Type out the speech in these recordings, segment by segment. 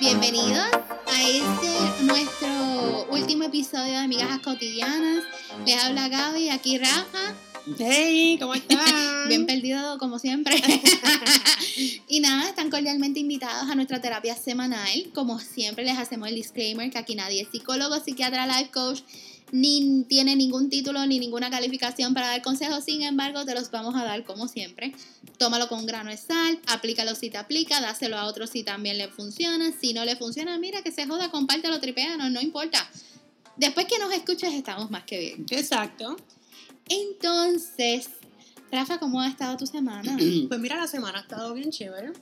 Bienvenidos a este nuestro último episodio de Amigas Cotidianas. Les habla Gaby, aquí Rafa. Hey, ¿cómo están? Bien perdido como siempre. y nada, están cordialmente invitados a nuestra terapia semanal. Como siempre les hacemos el disclaimer que aquí nadie es psicólogo, psiquiatra, life coach, ni tiene ningún título ni ninguna calificación para dar consejos. Sin embargo, te los vamos a dar como siempre. Tómalo con grano de sal, aplícalo si te aplica, dáselo a otro si también le funciona. Si no le funciona, mira que se joda, compártelo, tripéanos, no importa. Después que nos escuches, estamos más que bien. Exacto. Entonces, Rafa, ¿cómo ha estado tu semana? Pues mira, la semana ha estado bien chévere.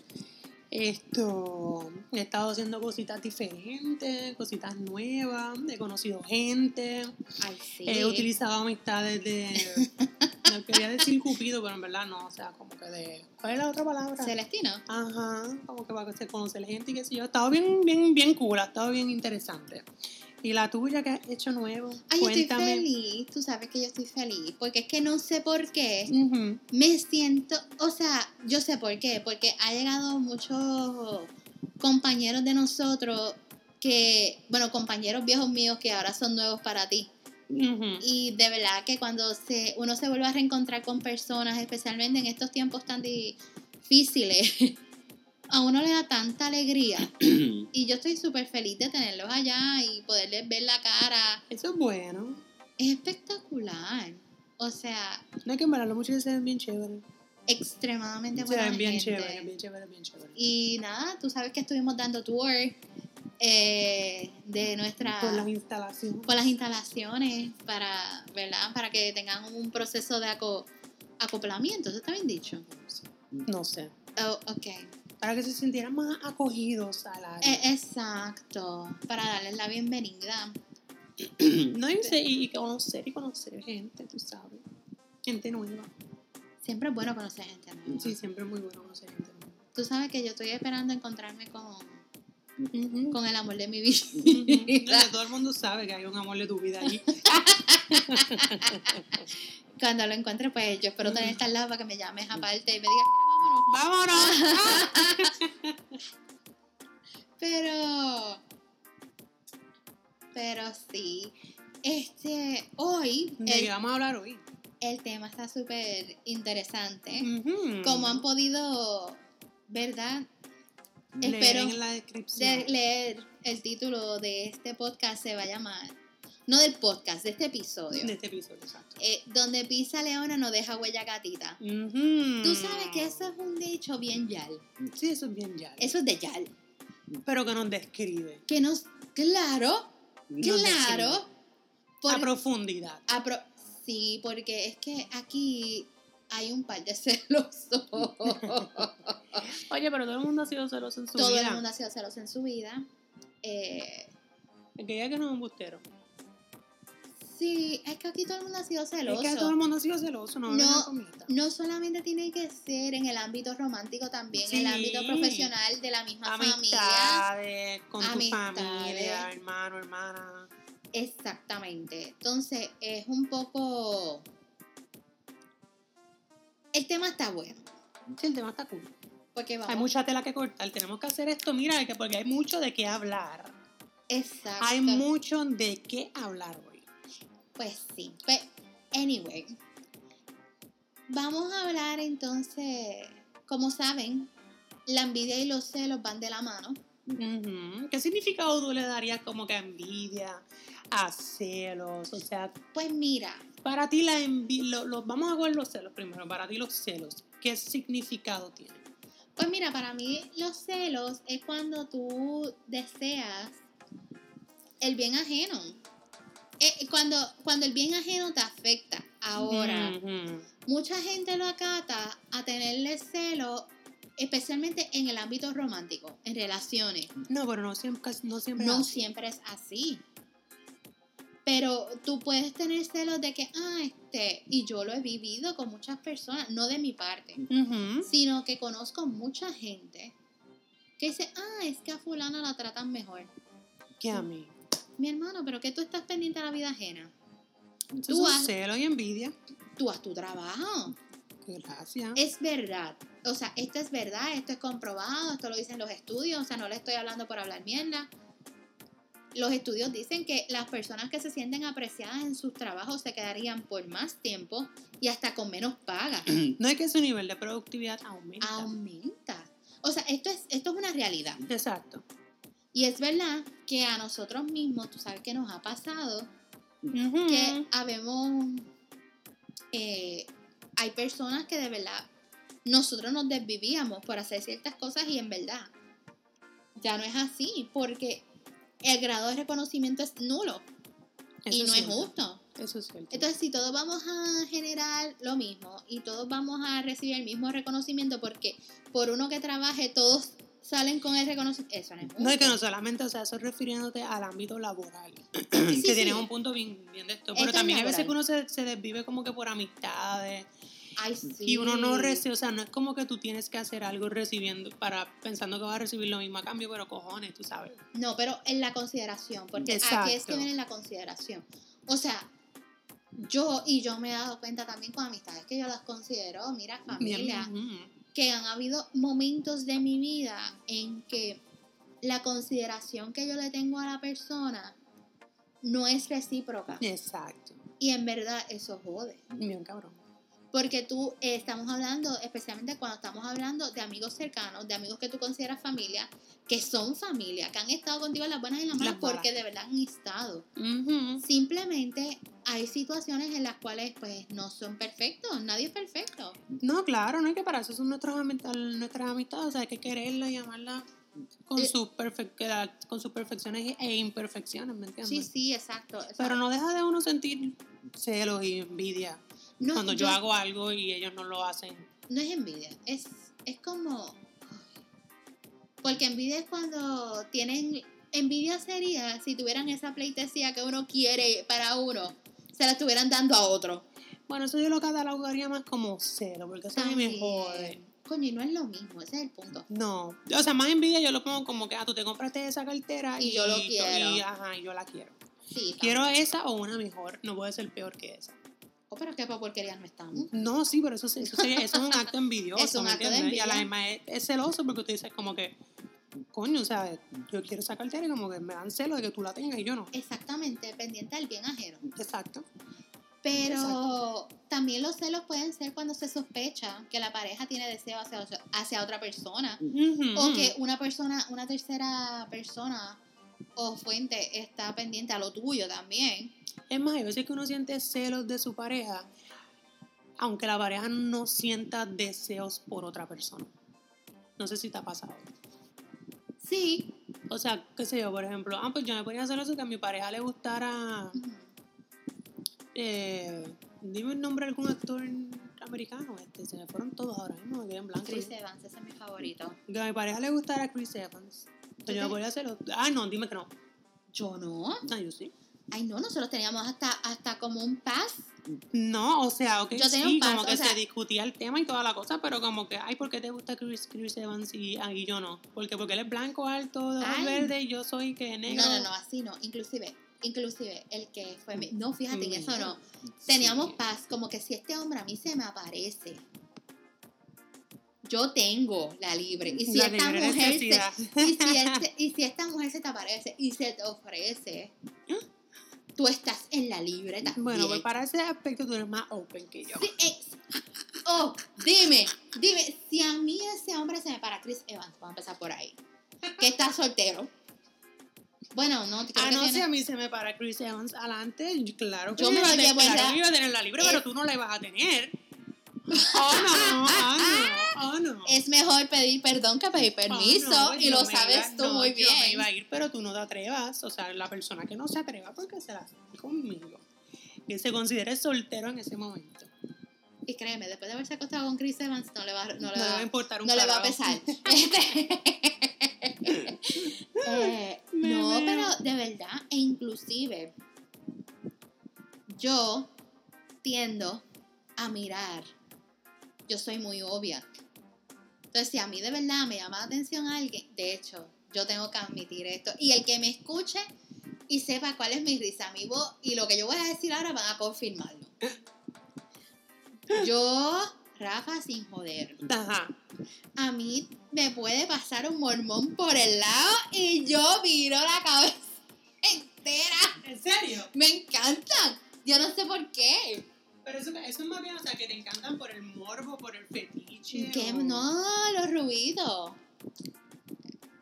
Esto, he estado haciendo cositas diferentes, cositas nuevas, he conocido gente, Ay, sí. he utilizado amistades de, no quería decir cupido, pero en verdad no, o sea, como que de, ¿cuál es la otra palabra? Celestino. Ajá, como que para conocer gente y qué sé yo, ha estado bien, bien, bien cool, ha estado bien interesante. ¿Y la tuya que has hecho nuevo? Ay, yo estoy feliz, tú sabes que yo estoy feliz, porque es que no sé por qué, me siento, o sea, yo sé por qué, porque ha llegado muchos compañeros de nosotros que, bueno, compañeros viejos míos que ahora son nuevos para ti. Y de verdad que cuando se, uno se vuelve a reencontrar con personas, especialmente en estos tiempos tan difíciles, a uno le da tanta alegría. Y yo estoy súper feliz de tenerlos allá y poderles ver la cara. Eso es bueno. Es espectacular. O sea, No hay que embararlo mucho y se ven bien chévere. extremadamente Se buena ven bien gente. chévere, bien chévere, bien chévere. Y nada, tú sabes que estuvimos dando tour eh, de nuestra... Por las instalaciones. por las instalaciones para, ¿verdad? Para que tengan un proceso de aco- acoplamiento, ¿eso está bien dicho? No sé. Oh, ok. Para que se sintieran más acogidos al área. Eh, exacto, para darles la bienvenida. no y, y conocer y conocer gente, tú sabes. Gente nueva. Siempre es bueno conocer gente nueva. Sí, siempre es muy bueno conocer gente nueva. Tú sabes que yo estoy esperando encontrarme con, con el amor de mi vida. No, que todo el mundo sabe que hay un amor de tu vida allí. Cuando lo encuentre, pues yo espero tener esta al lado para que me llames aparte y me digas, "Mira, vámonos. ¡Vámonos! Pero, pero sí. Este, hoy ¿De qué vamos a hablar hoy? el tema está súper interesante. Como han podido, ¿verdad? Leer espero en la descripción. De leer el título de este podcast se va a llamar, no del podcast, de este episodio, de este episodio, exacto. eh, donde pisa leona no deja huella gatita. Tú sabes que eso es un dicho bien yal. Sí, eso es bien ya. Eso es de yal. Pero que nos describe. Que nos, claro, Nos claro. describe. por- A profundidad. a pro- sí, porque es que aquí hay un par de celosos. Oye, pero todo el mundo ha sido celoso en su Todo vida. el mundo ha sido celoso en su vida. Eh, El que diga que no es un bustero. Sí, es que aquí todo el mundo ha sido celoso. Es que todo el mundo ha sido celoso, no, No, no solamente tiene que ser en el ámbito romántico, también en el ámbito profesional de la misma familia. Amistades, con tu Amistades. familia, hermano, hermana. Exactamente. Entonces, es un poco... El tema está bueno. Sí, el tema está cool. Porque vamos... Hay mucha tela que cortar. Tenemos que hacer esto, mira, que- porque hay mucho de qué hablar. Exacto. Hay mucho de qué hablar hoy. Pues sí. Pues, anyway. Vamos a hablar entonces, como saben, la envidia y los celos van de la mano. ¿Qué significado tú le darías como que envidia, a celos? O sea, Pues mira, para ti la envidia, vamos a ver los celos primero, para ti los celos, ¿qué significado tienen? pues mira, para mí los celos es cuando tú deseas el bien ajeno. Eh, cuando, cuando el bien ajeno te afecta. Ahora, mucha gente lo acata a tenerle celo, especialmente en el ámbito romántico, en relaciones. No, pero no siempre, no siempre. No es así. siempre es así. Pero tú puedes tener celos de que, ah, este, y yo lo he vivido con muchas personas, no de mi parte, sino que conozco mucha gente que dice, ah, es que a fulana la tratan mejor. Que a mí. Mi hermano, pero que tú estás pendiente de la vida ajena. Tú has- celo y envidia. Tú haz tu trabajo. Gracias. Es verdad. O sea, esto es verdad, esto es comprobado, esto lo dicen los estudios, o sea, no le estoy hablando por hablar mierda. Los estudios dicen que las personas que se sienten apreciadas en sus trabajos se quedarían por más tiempo y hasta con menos paga. No es que su nivel de productividad aumenta. Aumenta. O sea, esto es, esto es una realidad. Exacto. Y es verdad que a nosotros mismos, tú sabes que nos ha pasado, que habemos, eh, hay personas que de verdad nosotros nos desvivíamos por hacer ciertas cosas y en verdad ya no es así, porque el grado de reconocimiento es nulo Eso y no es justo. Eso es cierto. Entonces, si todos vamos a generar lo mismo y todos vamos a recibir el mismo reconocimiento, porque por uno que trabaje todos salen con el reconocimiento, eso no es no es que no solamente, o sea, eso refiriéndote al ámbito laboral. Sí, que sí. tienes un punto bien, bien de esto. Pero es también hay veces que uno se, se desvive como que por amistades. Ay, sí. Y uno no recibe, o sea, no es como que tú tienes que hacer algo recibiendo para pensando que vas a recibir lo mismo a cambio, pero cojones, tú sabes. No, pero en la consideración, porque aquí es Exacto. que viene la consideración. O sea, yo, y yo me he dado cuenta también con amistades que yo las considero, mira, familia. Que han habido momentos de mi vida en que la consideración que yo le tengo a la persona no es recíproca. Exacto. Y en verdad eso jode. Bien cabrón. Porque tú eh, estamos hablando, especialmente cuando estamos hablando de amigos cercanos, de amigos que tú consideras familia, que son familia, que han estado contigo en las buenas y en las malas, Las malas. porque de verdad han estado. Simplemente hay situaciones en las cuales pues no son perfectos, nadie es perfecto. No, claro, no es que para eso son nuestras, amistades, nuestras amistades, o sea, hay que quererlas y amarlas con, Eh. sus con sus perfecciones e imperfecciones, ¿me entiendes? Sí, sí, exacto. o sea, Pero no deja de uno sentir celos y envidia no, cuando yo, hago algo y ellos no lo hacen. No es envidia, es, es como... Porque envidia es cuando tienen... Envidia sería si tuvieran esa pleitesía que uno quiere para uno, se la estuvieran dando a otro. Bueno, eso yo lo catalogaría más como celo, porque eso a mí me También. jode. Coño, y no es lo mismo, ese es el punto. No, o sea, más envidia yo lo pongo como que, ah, tú te compraste esa cartera Y yo lo quiero. Y, ajá, y yo la quiero. Sí, Quiero esa o una mejor, no puede ser peor que esa. Pero qué pa' porquería no estamos. No, sí, pero eso, eso, sería, eso es un acto envidioso. Es un ¿me acto de entiendes? Y a la envidia. misma es, es celoso porque tú dices como que, coño, o sea, yo quiero esa cartera y como que me dan celo de que tú la tengas y yo no. Exactamente, pendiente del bien ajeno. Exacto. Pero Exacto. también los celos pueden ser cuando se sospecha que la pareja tiene deseo hacia, hacia otra persona. O que una persona, una tercera persona o fuente está pendiente a lo tuyo también. Es más, hay veces que uno siente celos de su pareja, aunque la pareja no sienta deseos por otra persona. No sé si te ha pasado. Sí. O sea, qué sé yo, por ejemplo, ah, pues yo me ponía celoso que a mi pareja le gustara, eh, dime el nombre de algún actor americano, este, se me fueron todos ahora mismo, me quedé en blanco. Chris Evans, ese es mi favorito. Que a mi pareja le gustara Chris Evans. Pues yo me ponía celoso. Ah, no, dime que no. Yo no. Ah, yo sí. Ay, no, nosotros teníamos hasta, hasta como un pass. No, o sea, ok, Yo tenía sí, un como que o sea- se discutía el tema y toda la cosa, pero como que, ay, ¿por qué te gusta Chris, Chris Evans y, ah, y yo no? Porque porque él es blanco, alto, de ojos verdes y yo soy que negro. No, no, no, así no. Inclusive, inclusive, el que fue mi... No, fíjate, en eso no. Sí. Teníamos paz, como que si este hombre a mí se me aparece, yo tengo la libre. Y si La esta mujer se, y si, este- y si esta mujer se te aparece y se te ofrece, tú estás en la libre también. Bueno, pues para ese aspecto tú eres más open que yo. Sí, eh, oh, dime, dime, si a mí ese hombre se me para Chris Evans, vamos a empezar por ahí, que está soltero. Bueno, no, creo Ah, no, si a mí se me para Chris Evans adelante, claro que Yo me iba a lo tener, llevo en claro la- que yo iba a tener la libre, Es- pero tú no la ibas a tener. Oh, no, oh, no, oh, no. Es mejor pedir perdón que pedir permiso Oh, no, y yo lo sabes iba- tú muy Yo bien. me iba a ir, pero tú no te atrevas. O sea, la persona que no se atreva porque se la hace conmigo. Que se considere soltero en ese momento. Y créeme, después de haberse acostado con Chris Evans, no le va, no le va, va a importar un no le va a pesar. Este- Eh, no, pero de verdad, e inclusive, yo tiendo a mirar. Yo soy muy obvia. Entonces, si a mí de verdad me llama la atención alguien, de hecho, yo tengo que admitir esto. Y el que me escuche y sepa cuál es mi risa, mi voz y lo que yo voy a decir ahora van a confirmarlo. Yo Rafa sin joder. Ajá. A mí me puede pasar un mormón por el lado y yo viro la cabeza entera. ¿En serio? Me encantan. Yo no sé por qué. Pero eso, eso es más bien, o sea, que te encantan por el morbo, por el fetiche. ¿Qué? o- No, los ruidos.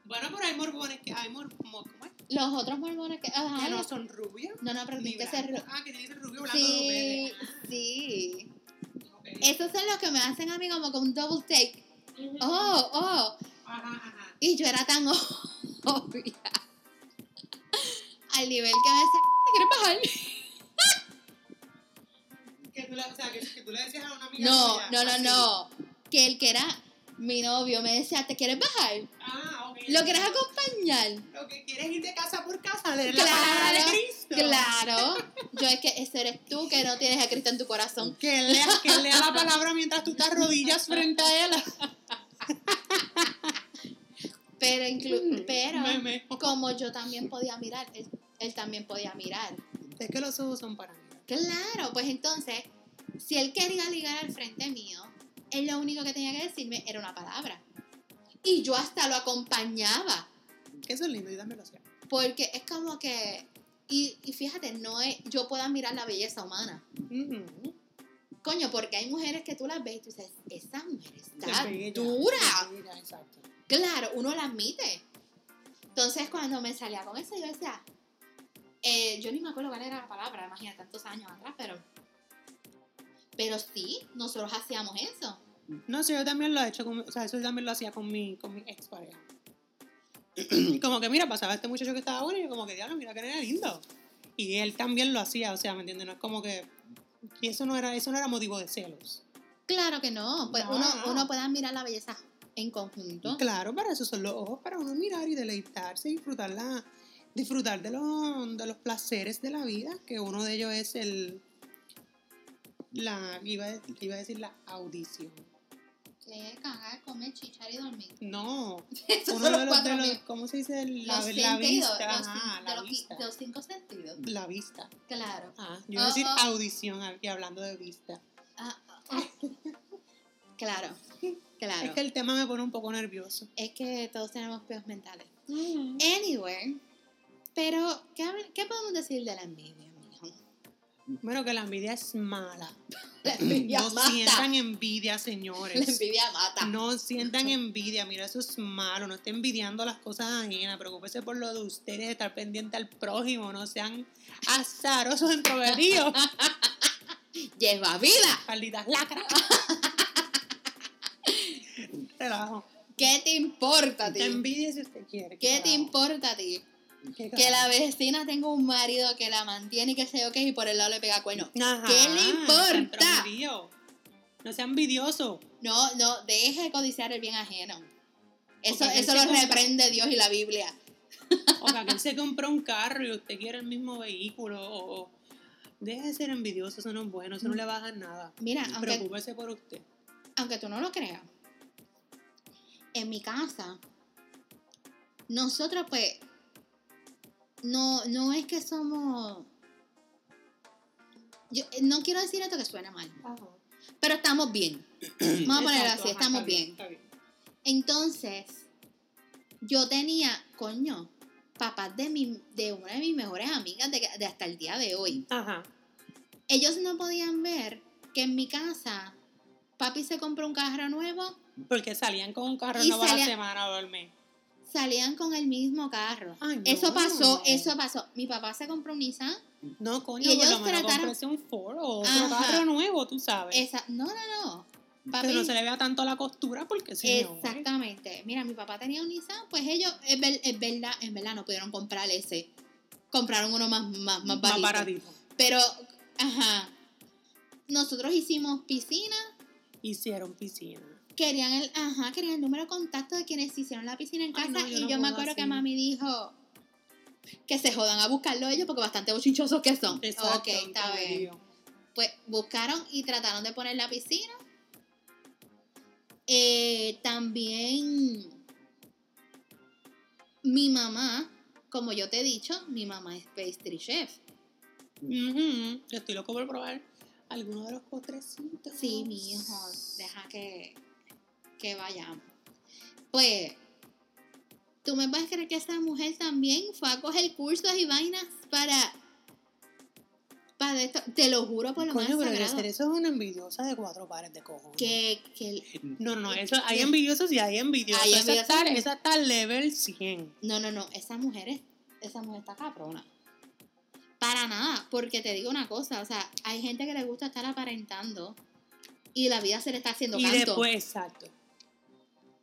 Bueno, pero hay morbones que hay mor ¿cómo es? Los otros mormones que. Ajá, que no son rubios. no, no, pero ni tiene que ser. blancos. ru- Ah, que tiene que ser rubio, blanco, Sí, verde. sí. Ok. Esos son los que me hacen a mí como con un double take. Oh, oh. Ajá, ajá. Y yo era tan obvia. Al nivel que me decía, ¿te quieres bajar? Que tú, le, o sea, que, que tú le decías a una amiga No, tuya, no, no, así. no. Que el que era mi novio me decía, ¿te quieres bajar? Ah, ok. ¿Lo quieres acompañar? Lo que quieres ir de casa por casa, leer Claro, la palabra de Cristo. Claro. Yo es que ese eres tú que no tienes a Cristo en tu corazón. Que lea, que lea la palabra mientras tú te arrodillas frente a él. Pero, inclu pero Meme. como yo también podía mirar, él, él también podía mirar. Es que los ojos son para mí. Claro, pues entonces, si él quería ligar al frente mío, él lo único que tenía que decirme era una palabra. Y yo hasta lo acompañaba. Eso es lindo y dámelo así. Porque es como que. Y, y fíjate, no es. Yo puedo mirar la belleza humana. Coño, porque hay mujeres que tú las ves y tú dices, esa mujer está Es bella, dura. es bella, exacto. Claro, uno la admite. Entonces, cuando me salía con eso, yo decía, eh, yo ni me acuerdo cuál era la palabra, imagínate, tantos años atrás, pero. Pero sí, nosotros hacíamos eso. No sé, yo también lo he hecho, con, o sea, eso también lo hacía con mi, con mi ex pareja. como que, mira, pasaba este muchacho que estaba bueno y yo como que, diablo, mira que era lindo. Y él también lo hacía, o sea, ¿me entiendes? No es como que, y eso no era, eso no era motivo de celos. Claro que no, pues No. uno, uno puede admirar la belleza en conjunto. Claro, para eso son los ojos, para uno mirar y deleitarse y disfrutar, la, disfrutar de, los, de los placeres de la vida, que uno de ellos es el, la, iba a, iba a decir la audición. Que cagar, comer, chichar y dormir. No, uno de los de los-. ¿cómo se dice? La, Los la sentidos, vista, los, ajá, de la los, vista. de los cinco sentidos. La vista. Claro. Ah, yo iba a Oh, decir oh. audición aquí hablando de vista. Ah, ah. claro, claro. Es que el tema me pone un poco nervioso. Es que todos tenemos peos mentales. Anyway, pero ¿qué, qué podemos decir de la envidia, mijo? Bueno, que la envidia es mala. La envidia no mata. sientan envidia, señores. La envidia mata. No sientan envidia, mira, eso es malo. No estén envidiando las cosas ajenas. Preocúpese por lo de ustedes, estar pendiente al prójimo. No sean azarosos introvertidos. Lleva vida. Malditas lacras. ¿Qué te importa a ti? Que envidie si usted quiere. ¿Qué te importa a ti? ¿Qué Que la vecina tenga un marido que la mantiene y que sé yo qué y por el lado le pega cuerno. Ajá, ¿Qué le importa? No sea envidioso. No, no, deje de codiciar el bien ajeno. Eso, eso lo se reprende Dios y la Biblia. O sea, que él se compró un carro y usted quiere el mismo vehículo. O, o- Deje de ser envidioso, eso no es bueno, eso no le baja nada. Mira, aunque, Preocúpese por usted. aunque tú no lo creas, en mi casa, nosotros pues, no, no es que somos... Yo, no quiero decir esto que suena mal, pero estamos bien. Vamos a ponerlo así, ajá, estamos está bien. está bien. Entonces, yo tenía, coño, papás de, mi, de una de mis mejores amigas de, de hasta el día de hoy. Ajá. Ellos no podían ver que en mi casa papi se compró un carro nuevo, Porque salían con un carro nuevo a la semana o al mes. Salían con el mismo carro. Ay, no. Eso pasó, eso pasó. Mi papá se compró un Nissan. No, coño, Y por ellos lo menos trataron- un Ford o otro Ajá. carro nuevo, tú sabes. Esa, no, no, no. Papi, Que no se le vea tanto la costura porque si no. Exactamente. Mira, mi papá tenía un Nissan, pues ellos, es, ver- es verdad, en verdad no pudieron comprar ese. Compraron uno más, más, más Más baratito. Pero, ajá. Nosotros hicimos piscina. Hicieron piscina. Querían el, ajá, querían el número de contacto de quienes hicieron la piscina en Ay, casa. no, yo y no yo me acuerdo que mami dijo que se jodan a buscarlo ellos porque bastante bochinchosos que son. Exacto. ok, está bien. Pues buscaron y trataron de poner la piscina. Eh, también mi mamá, como yo te he dicho, mi mamá es pastry chef. Yo estoy loco por probar alguno de los postrecitos. Sí, mi hijo, deja que, que vayamos. Pues, ¿tú me puedes creer que esa mujer también fue a coger cursos y vainas para... para esto? Te lo juro por lo Coño, más pero sagrado. Eso es una envidiosa de cuatro pares de cojones. Que, que, No, no, eso, hay envidiosos y hay envidiosos. Hay esa, está, envidiosos. esa está level 100. no, no, no, esa mujer es, esa mujer está cabrona. Para nada, porque te digo una cosa, o sea, hay gente que le gusta estar aparentando y la vida se le está haciendo Y canto. después, exacto.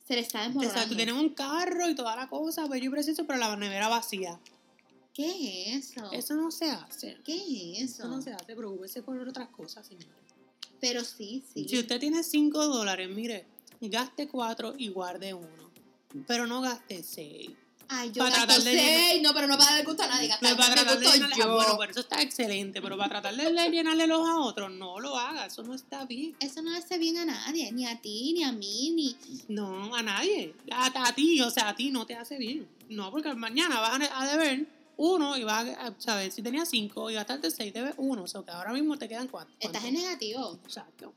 Se le está desmoronando. Exacto, tienen un carro y toda la cosa, bello y precioso, pero la nevera vacía. ¿Qué es eso? Eso no se hace. ¿Qué es eso? Eso no se hace, preocúpese por otras cosas, señor. Pero sí, sí. Si usted tiene 5 dólares, mire, gaste 4 y guarde uno. Pero no gaste 6. Ay, yo para tratar de seis, no, pero no para gusto a nadie. Para tratar de llenarle, ah, yo. bueno, pero eso está excelente, pero para tratar de llenarle los a otros, no lo haga, eso no está bien. Eso no hace bien a nadie, ni a ti, ni a mí, ni... No, a nadie. A, a ti, o sea, a ti no te hace bien. No, porque mañana vas a, a deber uno y vas a, saber si tenías cinco y gastarte seis, debes uno. O sea, que ahora mismo te quedan cuatro. Estás en negativo. Exacto.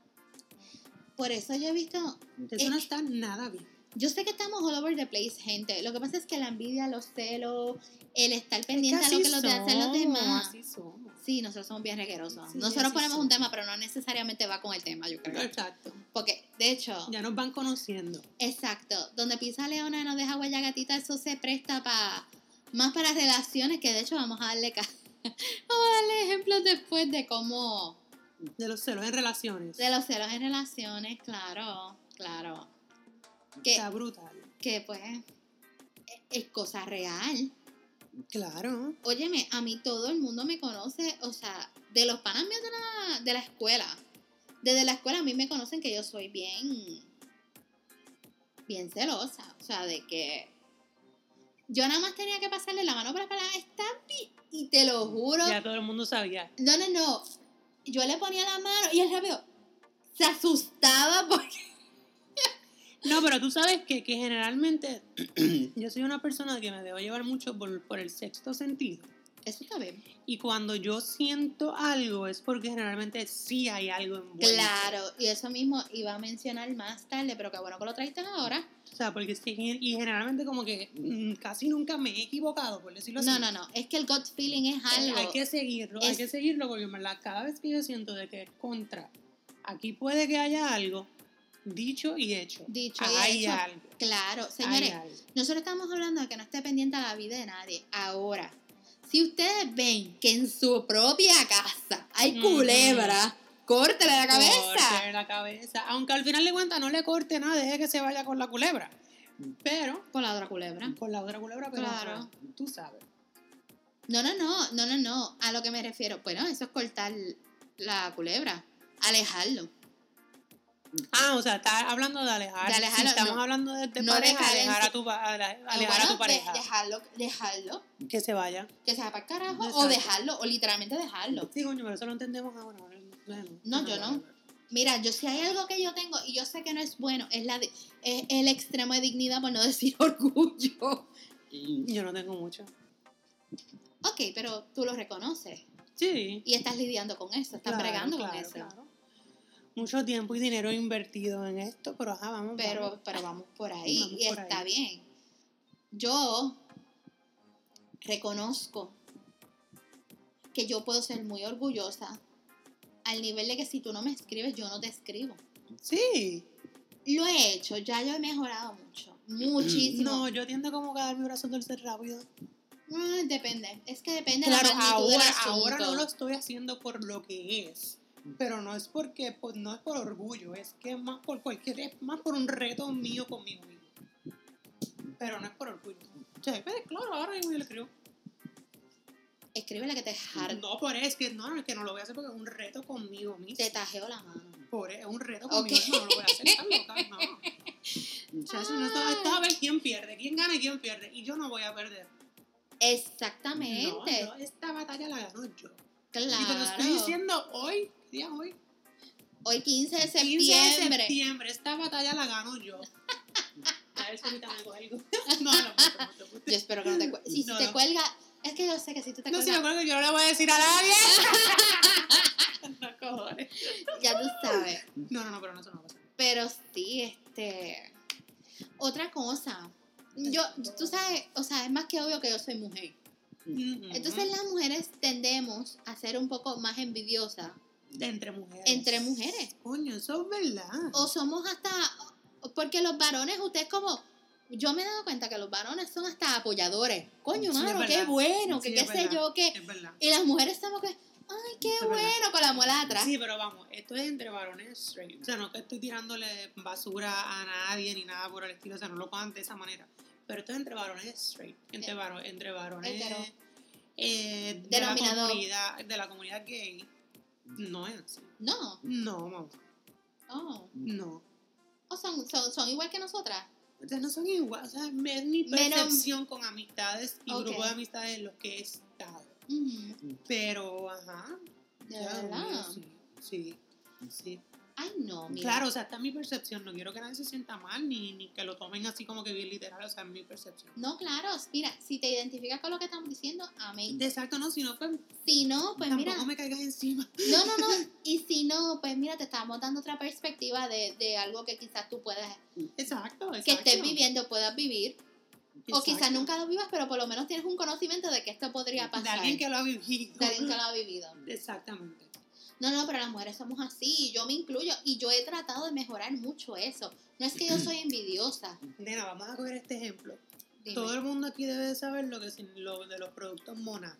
Por eso yo he visto... Eso no está nada bien. Yo sé que estamos all over the place, gente. Lo que pasa es que la envidia, los celos, el estar pendiente a lo que los de hacen los demás. Así somos. Sí, nosotros somos bien reguerosos. Sí, nosotros ponemos somos. un tema, pero no necesariamente va con el tema, yo creo. Exacto. Porque, de hecho, Ya nos van conociendo. exacto, donde pisa Leona y nos deja huella gatita, eso se presta para más para relaciones, que de hecho vamos a darle vamos a darle ejemplos después de cómo De los celos en relaciones. de los celos en relaciones, claro, claro. Que, Está brutal. que pues es- es cosa real. Claro. Óyeme, a mí todo el mundo me conoce, o sea, de los panas míos de la, de la escuela. Desde la escuela a mí me conocen que yo soy bien, bien celosa. O sea, de que yo nada más tenía que pasarle la mano por la espalda a Stampy y te lo juro. Ya todo el mundo sabía. No, no, no. Yo le ponía la mano y él rápido se asustaba porque... No, pero tú sabes que, que generalmente yo soy una persona que me debo llevar mucho por, por el sexto sentido. Eso está bien. Y cuando yo siento algo es porque generalmente sí hay algo envuelto. Claro, y eso mismo iba a mencionar más tarde, pero qué bueno que lo traiste ahora. O sea, porque sí, y generalmente como que mm, casi nunca me he equivocado, por decirlo así. No, no, no. Es que el gut feeling es algo. Hay que seguirlo, hay Es- que seguirlo porque en cada vez que yo siento de que es contra, aquí puede que haya algo dicho y hecho. Dicho y hay hecho. algo. Claro, señores, algo. nosotros estamos hablando de que no esté pendiente a la vida de nadie. Ahora, si ustedes ven que en su propia casa hay culebra, córtele la cabeza. Corte la cabeza. Aunque al final de cuentas no le corte nada, deje que se vaya con la culebra. Pero, Con la otra culebra. con la otra culebra, pero Claro. tú sabes. No, no, no, no, no, no. A lo que me refiero, bueno, eso es cortar la culebra, alejarlo. Ah, o sea, estás hablando de alejar. De alejarlo, si estamos no. hablando de, de No pareja, alejar, a tu, Ah, alejar a tu pareja. de- dejarlo, dejarlo, que se vaya. que se va para el carajo, Exacto. o dejarlo, o literalmente dejarlo. Sí, coño, pero eso lo entendemos ahora. Bueno, No, yo no. Mira, yo si hay algo que yo tengo y yo sé que no es bueno, es la de- es el extremo de dignidad, por no decir orgullo. Yo no tengo mucho. Ok, pero tú lo reconoces Sí. y estás lidiando con eso, estás claro, bregando con eso. claro. Mucho tiempo y dinero invertido en esto, pero ajá, vamos. Pero, vamos. pero vamos por ahí Vamos y por está ahí. bien. Yo reconozco que yo puedo ser muy orgullosa al nivel de que si tú no me escribes, yo no te escribo. Sí. Lo he hecho, ya yo he mejorado mucho, muchísimo. No, yo tiendo como que a dar mi brazo torcer rápido. Ah, depende, es que depende Claro, de la magnitud ahora, ahora no lo estoy haciendo por lo que es. Pero no es porque, pues, no es por orgullo, es que más por cualquier, es más por un reto mío conmigo mismo. Pero no es por orgullo. O sea, pero claro, ahora mismo yo le escribo. Escríbele que te, jar- No, por eso, es que no, es que no lo voy a hacer porque es un reto conmigo mismo. te tajeo la mano. Por, es un reto conmigo mismo, no lo voy a hacer tan loca, no. Muchachos, no, esto, esto es a ver quién pierde, quién gana y quién pierde. Y yo no voy a perder. Exactamente. No, esta batalla la gano yo. claro. Y te lo estoy diciendo hoy, ¿qué día es hoy? Hoy 15 de 15 septiembre. de septiembre, esta batalla la gano yo. A ver si ahorita me cuelgo. No, no, no, no, no, Yo espero que no te cuelgue. Si No, te cuelga, es que yo sé que si tú te No, si me cuelgas. acuerdo que yo no le voy a decir a nadie. No, cojones. Ya tú sabes. No, no, no, pero no, eso no va a pasar. Pero sí, este. Otra cosa. Yo, tú sabes, o sea, es más que obvio que yo soy mujer. Ujú. Entonces las mujeres tendemos a ser un poco más envidiosas De entre mujeres. entre mujeres. Coño, eso es verdad. O somos hasta. Porque los varones, ustedes como. Yo me he dado cuenta que los varones son hasta apoyadores. Coño, Sí, mano, qué bueno, que Sí, qué es sé yo, que. Es verdad. Y las mujeres estamos que. Ay, qué Es verdad. bueno, con la muela atrás. Sí, pero vamos, esto es entre varones straight. O sea, no que estoy tirándole basura a nadie ni nada por el estilo, o sea, no lo cojan de esa manera. Pero esto es entre varones straight, entre, Eh, varo- entre varones eh, de, la comunidad, de la comunidad gay. No es así. No. No, mamá, Oh. no. O son, son, son igual que nosotras. O sea, no son igual, o sea, es mi Menos- percepción con amistades y Ok. grupos de amistades en los que he estado. Pero, ajá. De ya, verdad. Sí, sí, sí. Ay, no, mira. Claro, o sea, esta es mi percepción. No quiero que nadie se sienta mal ni, ni que lo tomen así como que bien literal. O sea, es mi percepción. No, claro. Mira, si te identificas con lo que estamos diciendo, amén. Exacto, no, si no, pues Si no, pues tampoco mira. me caigas encima. No, no, no. Y si no, pues mira, te estamos dando otra perspectiva de, de algo que quizás tú puedas, Exacto, exacto. que estés viviendo, puedas vivir. O quizás nunca lo vivas, pero por lo menos tienes un conocimiento de que esto podría De pasar. alguien que lo ha vivido. de alguien que lo ha vivido. Exactamente. No, no, pero las mujeres somos así, yo me incluyo y yo he tratado de mejorar mucho eso. No es que yo soy envidiosa. Nena, vamos a coger este ejemplo. Dime. Todo el mundo aquí debe de saber lo que es lo de los productos Mona.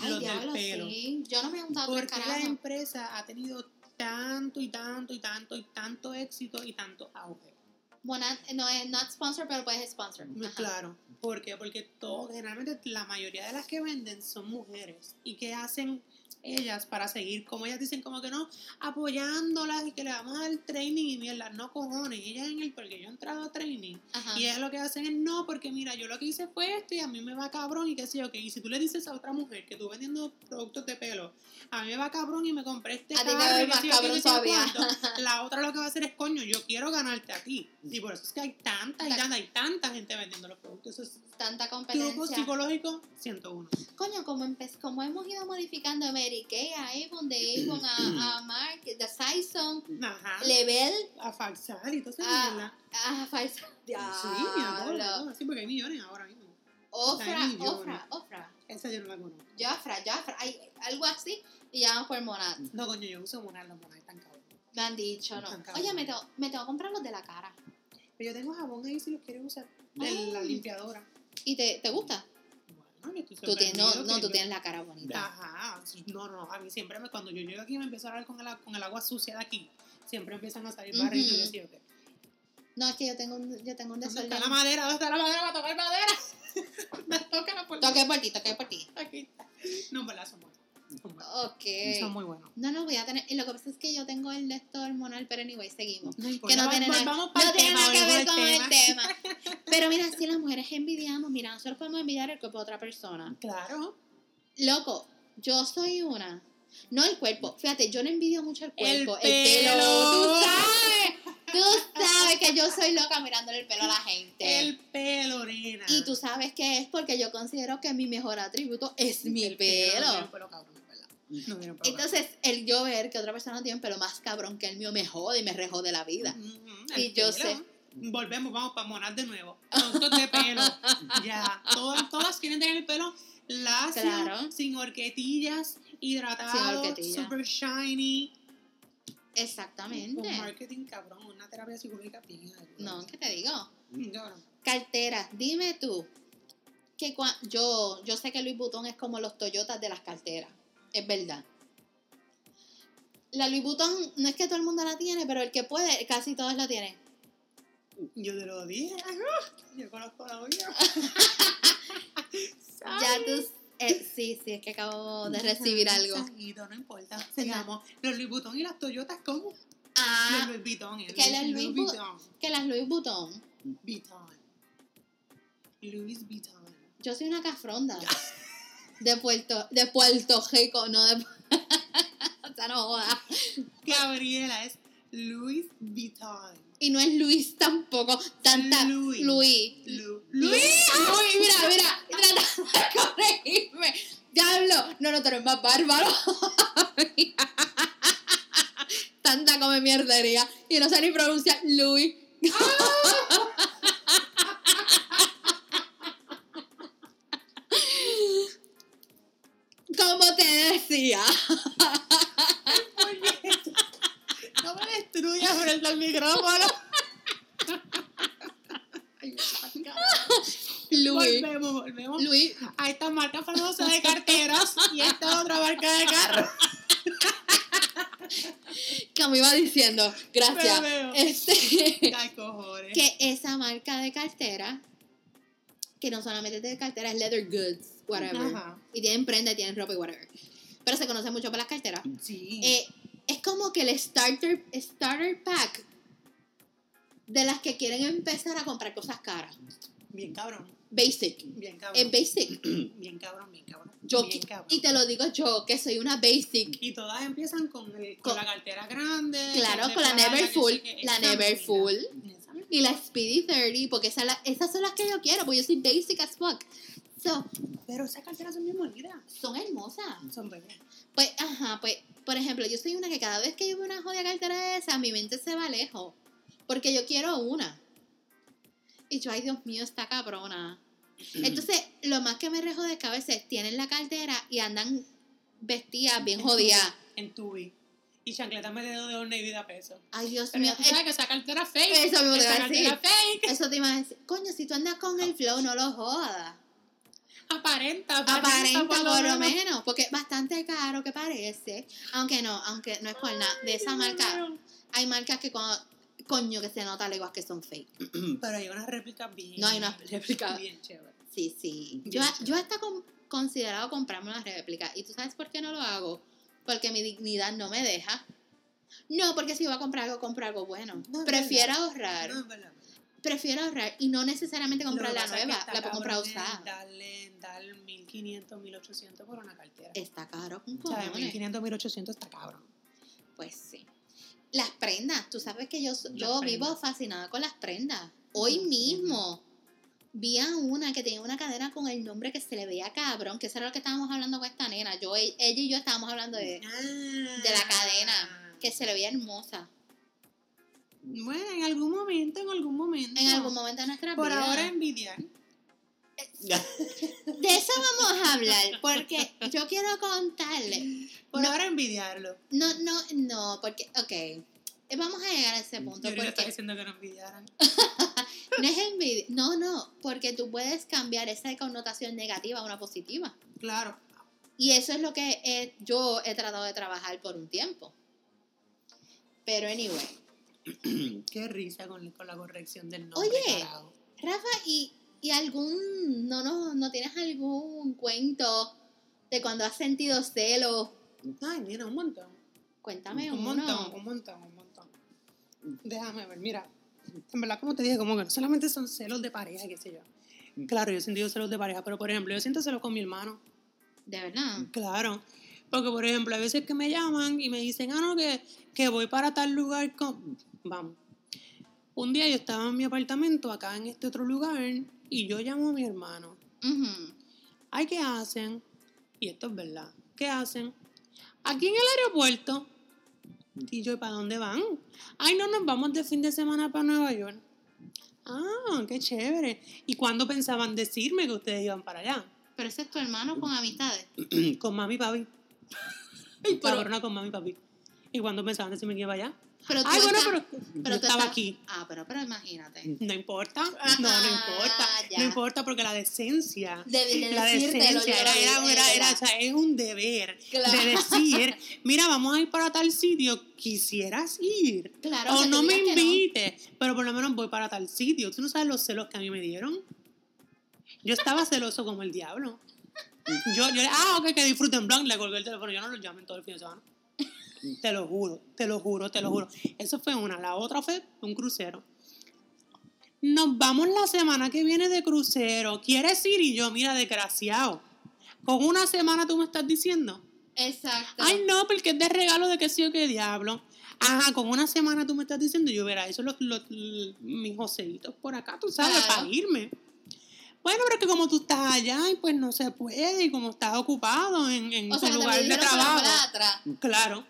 Ay, los diablo, del pelo. sí. Yo no me he juntado ¿Por tres qué la empresa ha tenido tanto y tanto y tanto y tanto éxito y tanto auge? Monat, no es not sponsor, pero puedes sponsor. Ajá. Claro. ¿Por qué? Porque todo, generalmente la mayoría de las que venden son mujeres. ¿Y qué hacen ellas para seguir? Como ellas dicen, como que no, apoyándolas y que le vamos a dar training y mierda. No cojones. Ellas en el, porque yo he entrado a training. Ajá. Y ellas lo que hacen es no, porque mira, yo lo que hice fue esto y a mí me va cabrón y qué sé yo qué. Y si tú le dices a otra mujer que tú vendiendo productos de pelo, a mí me va cabrón y me compré este A carro más yo cabrón cuánto, la otra lo que va a hacer es, coño, yo quiero ganarte a ti. Y por eso es que hay tanta y tanta y tanta gente vendiendo los productos. Eso es Tanta truco competencia. psicológico 101. Coño, como, como hemos ido modificando de Mary Kay a Avon, de Avon a, a Mark, de Saison, Ajá. Level a falsar y todo eso. Mierda. a Falsa. Sí, a todo, a todo. Sí, porque hay millones ahora mismo. Ofra. Ofra, Ofra. Esa yo no la conozco. Jafra, Jafra, hay algo así y llaman por Monat. No, coño, yo uso monar, los monar están cabrón. Me han dicho, no. Oye, me tengo, me tengo que comprar los de la cara. Pero yo tengo jabón ahí si los quieres usar. De la limpiadora. ¿Y te, te gusta? Bueno, yo estoy Tú tienes, no, no, tú yo- tienes la cara bonita. Ajá, no, no, a mí siempre me, cuando yo llego aquí me empiezo a hablar con el, con el agua sucia de aquí, siempre empiezan a salir Ujú. barritos y yo decía, No, es que yo tengo un, yo tengo un ¿dónde desorden. está la madera? ¿Dónde está la madera para tocar madera? me toca la puerta. Toque por ti, toque por ti. Aquí está. No, verdad, son buenos. Son buenos. Ok. Son muy buenos. No, no voy a tener. Y lo que pasa es que yo tengo el de esto hormonal, pero anyway, seguimos. No Que importa, no tiene nada, no tiene nada que ver con el tema. Pero mira, si las mujeres envidiamos, mira, nosotros podemos envidiar el cuerpo de otra persona. Claro. Loco, yo soy una. No el cuerpo. Fíjate, yo no envidio mucho el El cuerpo. El, pelo. pelo. Tú sabes. Tú sabes que yo soy loca mirándole el pelo a la gente. El pelo, nena. Y tú sabes que es porque yo considero que mi mejor atributo es mi El pelo. Pelo cabrón. No Entonces, el yo ver que otra persona tiene un pelo más cabrón que el mío me jode y me rejode la vida. Y yo pelo. sé. Volvemos, vamos para monar de nuevo. Productos de pelo. ya. Todas, todas quieren tener el pelo lacio, Claro. sin horquetillas, hidratado, Sin horquetilla. super shiny. Exactamente. Un marketing cabrón, una terapia psicológica bien. No, ¿qué te digo? Cabrón. Carteras, dime tú. Que cua- yo, yo sé que Louis Vuitton es como los Toyotas de las carteras. Es verdad. La Louis Vuitton no es que todo el mundo la tiene, pero el que puede, casi todos la tienen. Yo te lo dije. Yo conozco la olla. Ya tú. Eh, sí, sí, es que acabo de recibir algo. No importa. Se llamó los Louis Vuitton y las Toyotas, ¿cómo? Los Ah, Louis Vuitton. el que los Louis Vu- Vuitton. que las Louis Vuitton. Vuitton. Louis Vuitton. Yo soy una cafronda. De Puerto, de Puerto Rico, no de. o sea, no joda. Gabriela es Louis Vuitton. Y no es Luis tampoco. Tanta. Luis. Lu- Luis, Luis, mira, mira, tratando de corregirme. Diablo, no, no, tú eres más bárbaro. mierdería y no sé ni pronunciar Louis. Como te decía, No me destruyas frente al micrófono. Ay, Louis, volvemos, volvemos Louis, a esta marca famosa de carteras y esta otra marca de carro. como iba diciendo, gracias. Este, Ay, cojones. que esa marca de cartera, que no solamente es de cartera, es leather goods, whatever. Ajá. Y tienen prenda, tienen ropa y whatever. Pero se conoce mucho por las carteras. Sí. Eh, es como que el starter, starter pack de las que quieren empezar a comprar cosas caras. bien cabrón. Basic. Bien cabrón. Es basic. Bien cabrón, bien cabrón. Yo, bien cabrón. y te lo digo yo, que soy una basic. Y todas empiezan con, el- con Con- la cartera grande. Claro, con la de plata, Never que Full, sé qué. la Esa Never misma. Full. Esa misma. Y la Speedy 30, porque esa la- esas son las que yo quiero, porque yo soy basic as fuck. So, Pero esas carteras son bien bonitas. son hermosas. Son bellas. Pues, ajá, pues, por ejemplo, yo soy una que cada vez que yo veo una jodida cartera de esa, mi mente se va lejos. Porque yo quiero una. Y yo, ay, Dios mío, está cabrona. Entonces, lo más que me rejo de que a veces tienen la cartera y andan vestidas bien jodidas. En tubi. Y chancletas me dedo de horno y vida peso. Ay, Dios mío. tú sabes que esa cartera es fake. Eso mismo te esa iba a decir. cartera es fake. Eso te iba a decir. Coño, si tú andas con el flow, no lo jodas. Aparenta, Aparenta por lo menos. menos, porque es bastante caro que parece. Aunque no, aunque no es por nada. De esa marca, hay marcas que cuando, coño, que se nota leguas que son fake. Pero hay unas réplicas bien. No, hay unas réplicas. Bien chéveres. Sí, sí. Bien Yo, chévere. yo hasta con- considerado comprarme una réplica. ¿Y tú sabes por qué no lo hago? Porque mi dignidad no me deja. No, porque si voy a comprar algo, compro algo bueno. No, prefiero verdad. ahorrar. No, es verdad. Prefiero ahorrar y no necesariamente comprar la nueva. La puedo comprar usada. es Darle, darle 1500, 1800 por una cartera. Está caro con O sea, cojones. 1500, 1800 está cabrón. Pues sí. Las prendas, tú sabes que yo, Las yo vivo fascinada con las prendas. Hoy mismo vi a una que tenía una cadena con el nombre que se le veía cabrón, que eso era lo que estábamos hablando con esta nena. Yo, ella y yo estábamos hablando de, de la cadena, que se le veía hermosa. Bueno, en algún momento, en algún momento. En algún momento de nuestra Por vida. ahora envidiar. De eso vamos a hablar, porque yo quiero contarle. Por No. ahora envidiarlo. No, no, no, porque, ok. Vamos a llegar a ese punto. Yo Porque diciendo que no envidiaran. no es envidia. No, no, porque tú puedes cambiar esa connotación negativa a una positiva. Claro. Y eso es lo que he- yo he tratado de trabajar por un tiempo. Pero, anyway. Qué risa con, con la corrección del nombre. Oye. carajo. Rafa, ¿y, y algún. No, no, no tienes algún cuento de cuando has sentido celos? Ay, mira, un montón. Cuéntame un uno. montón, un montón, un montón. Déjame ver, mira. En verdad, como te dije, como que no solamente son celos de pareja, qué sé yo. Claro, yo he sentido celos de pareja, pero por ejemplo, yo siento celos con mi hermano. De verdad. Claro. Porque, por ejemplo, a veces que me llaman y me dicen, ah, no, que, que voy para tal lugar. Con... Vamos. Un día yo estaba en mi apartamento, acá en este otro lugar, y yo llamo a mi hermano. Ay, ¿qué hacen? Y esto es verdad. ¿Qué hacen? Aquí en el aeropuerto. Y yo, ¿para dónde van? Ay, no, nos vamos de fin de semana para Nueva York. Ah, qué chévere. ¿Y cuándo pensaban decirme que ustedes iban para allá? Pero ese es tu hermano con amistades. con mami y papi. Cabrona con mami y papi. ¿Y cuándo pensaban decirme que iba allá? Pero tú Ay, bueno, estás- pero, yo tú estaba estás- aquí. Ah, pero, pero imagínate. No importa. No, no importa. ya. No importa porque la decencia. De, la decencia era, lo era, era, era- o sea, es un deber Claro. de decir, mira, vamos a ir para tal sitio, quisieras ir. Claro, o no me que no. invites, pero por lo menos voy para tal sitio. Tú no sabes los celos que a mí me dieron. Yo estaba celoso como el diablo. Yo, yo, ah, ok, que disfruten blanc, le colgué el teléfono, yo no los llamen todo el fin de semana. Te lo juro, te lo juro, te lo juro. Eso fue una. La otra fue un crucero. Nos vamos la semana que viene de crucero. ¿Quieres ir? Y yo, mira, desgraciado. Con una semana tú me estás diciendo. Exacto. Ay, no, porque es de regalo de que sí o qué diablo. Ajá, con una semana tú me estás diciendo, yo verá, eso los, los, los- mis joselitos por acá, tú sabes, Claro. para irme. Bueno, pero es que como tú estás allá y pues no se puede, y como estás ocupado en, en o tu sea, lugar de trabajo. Claro.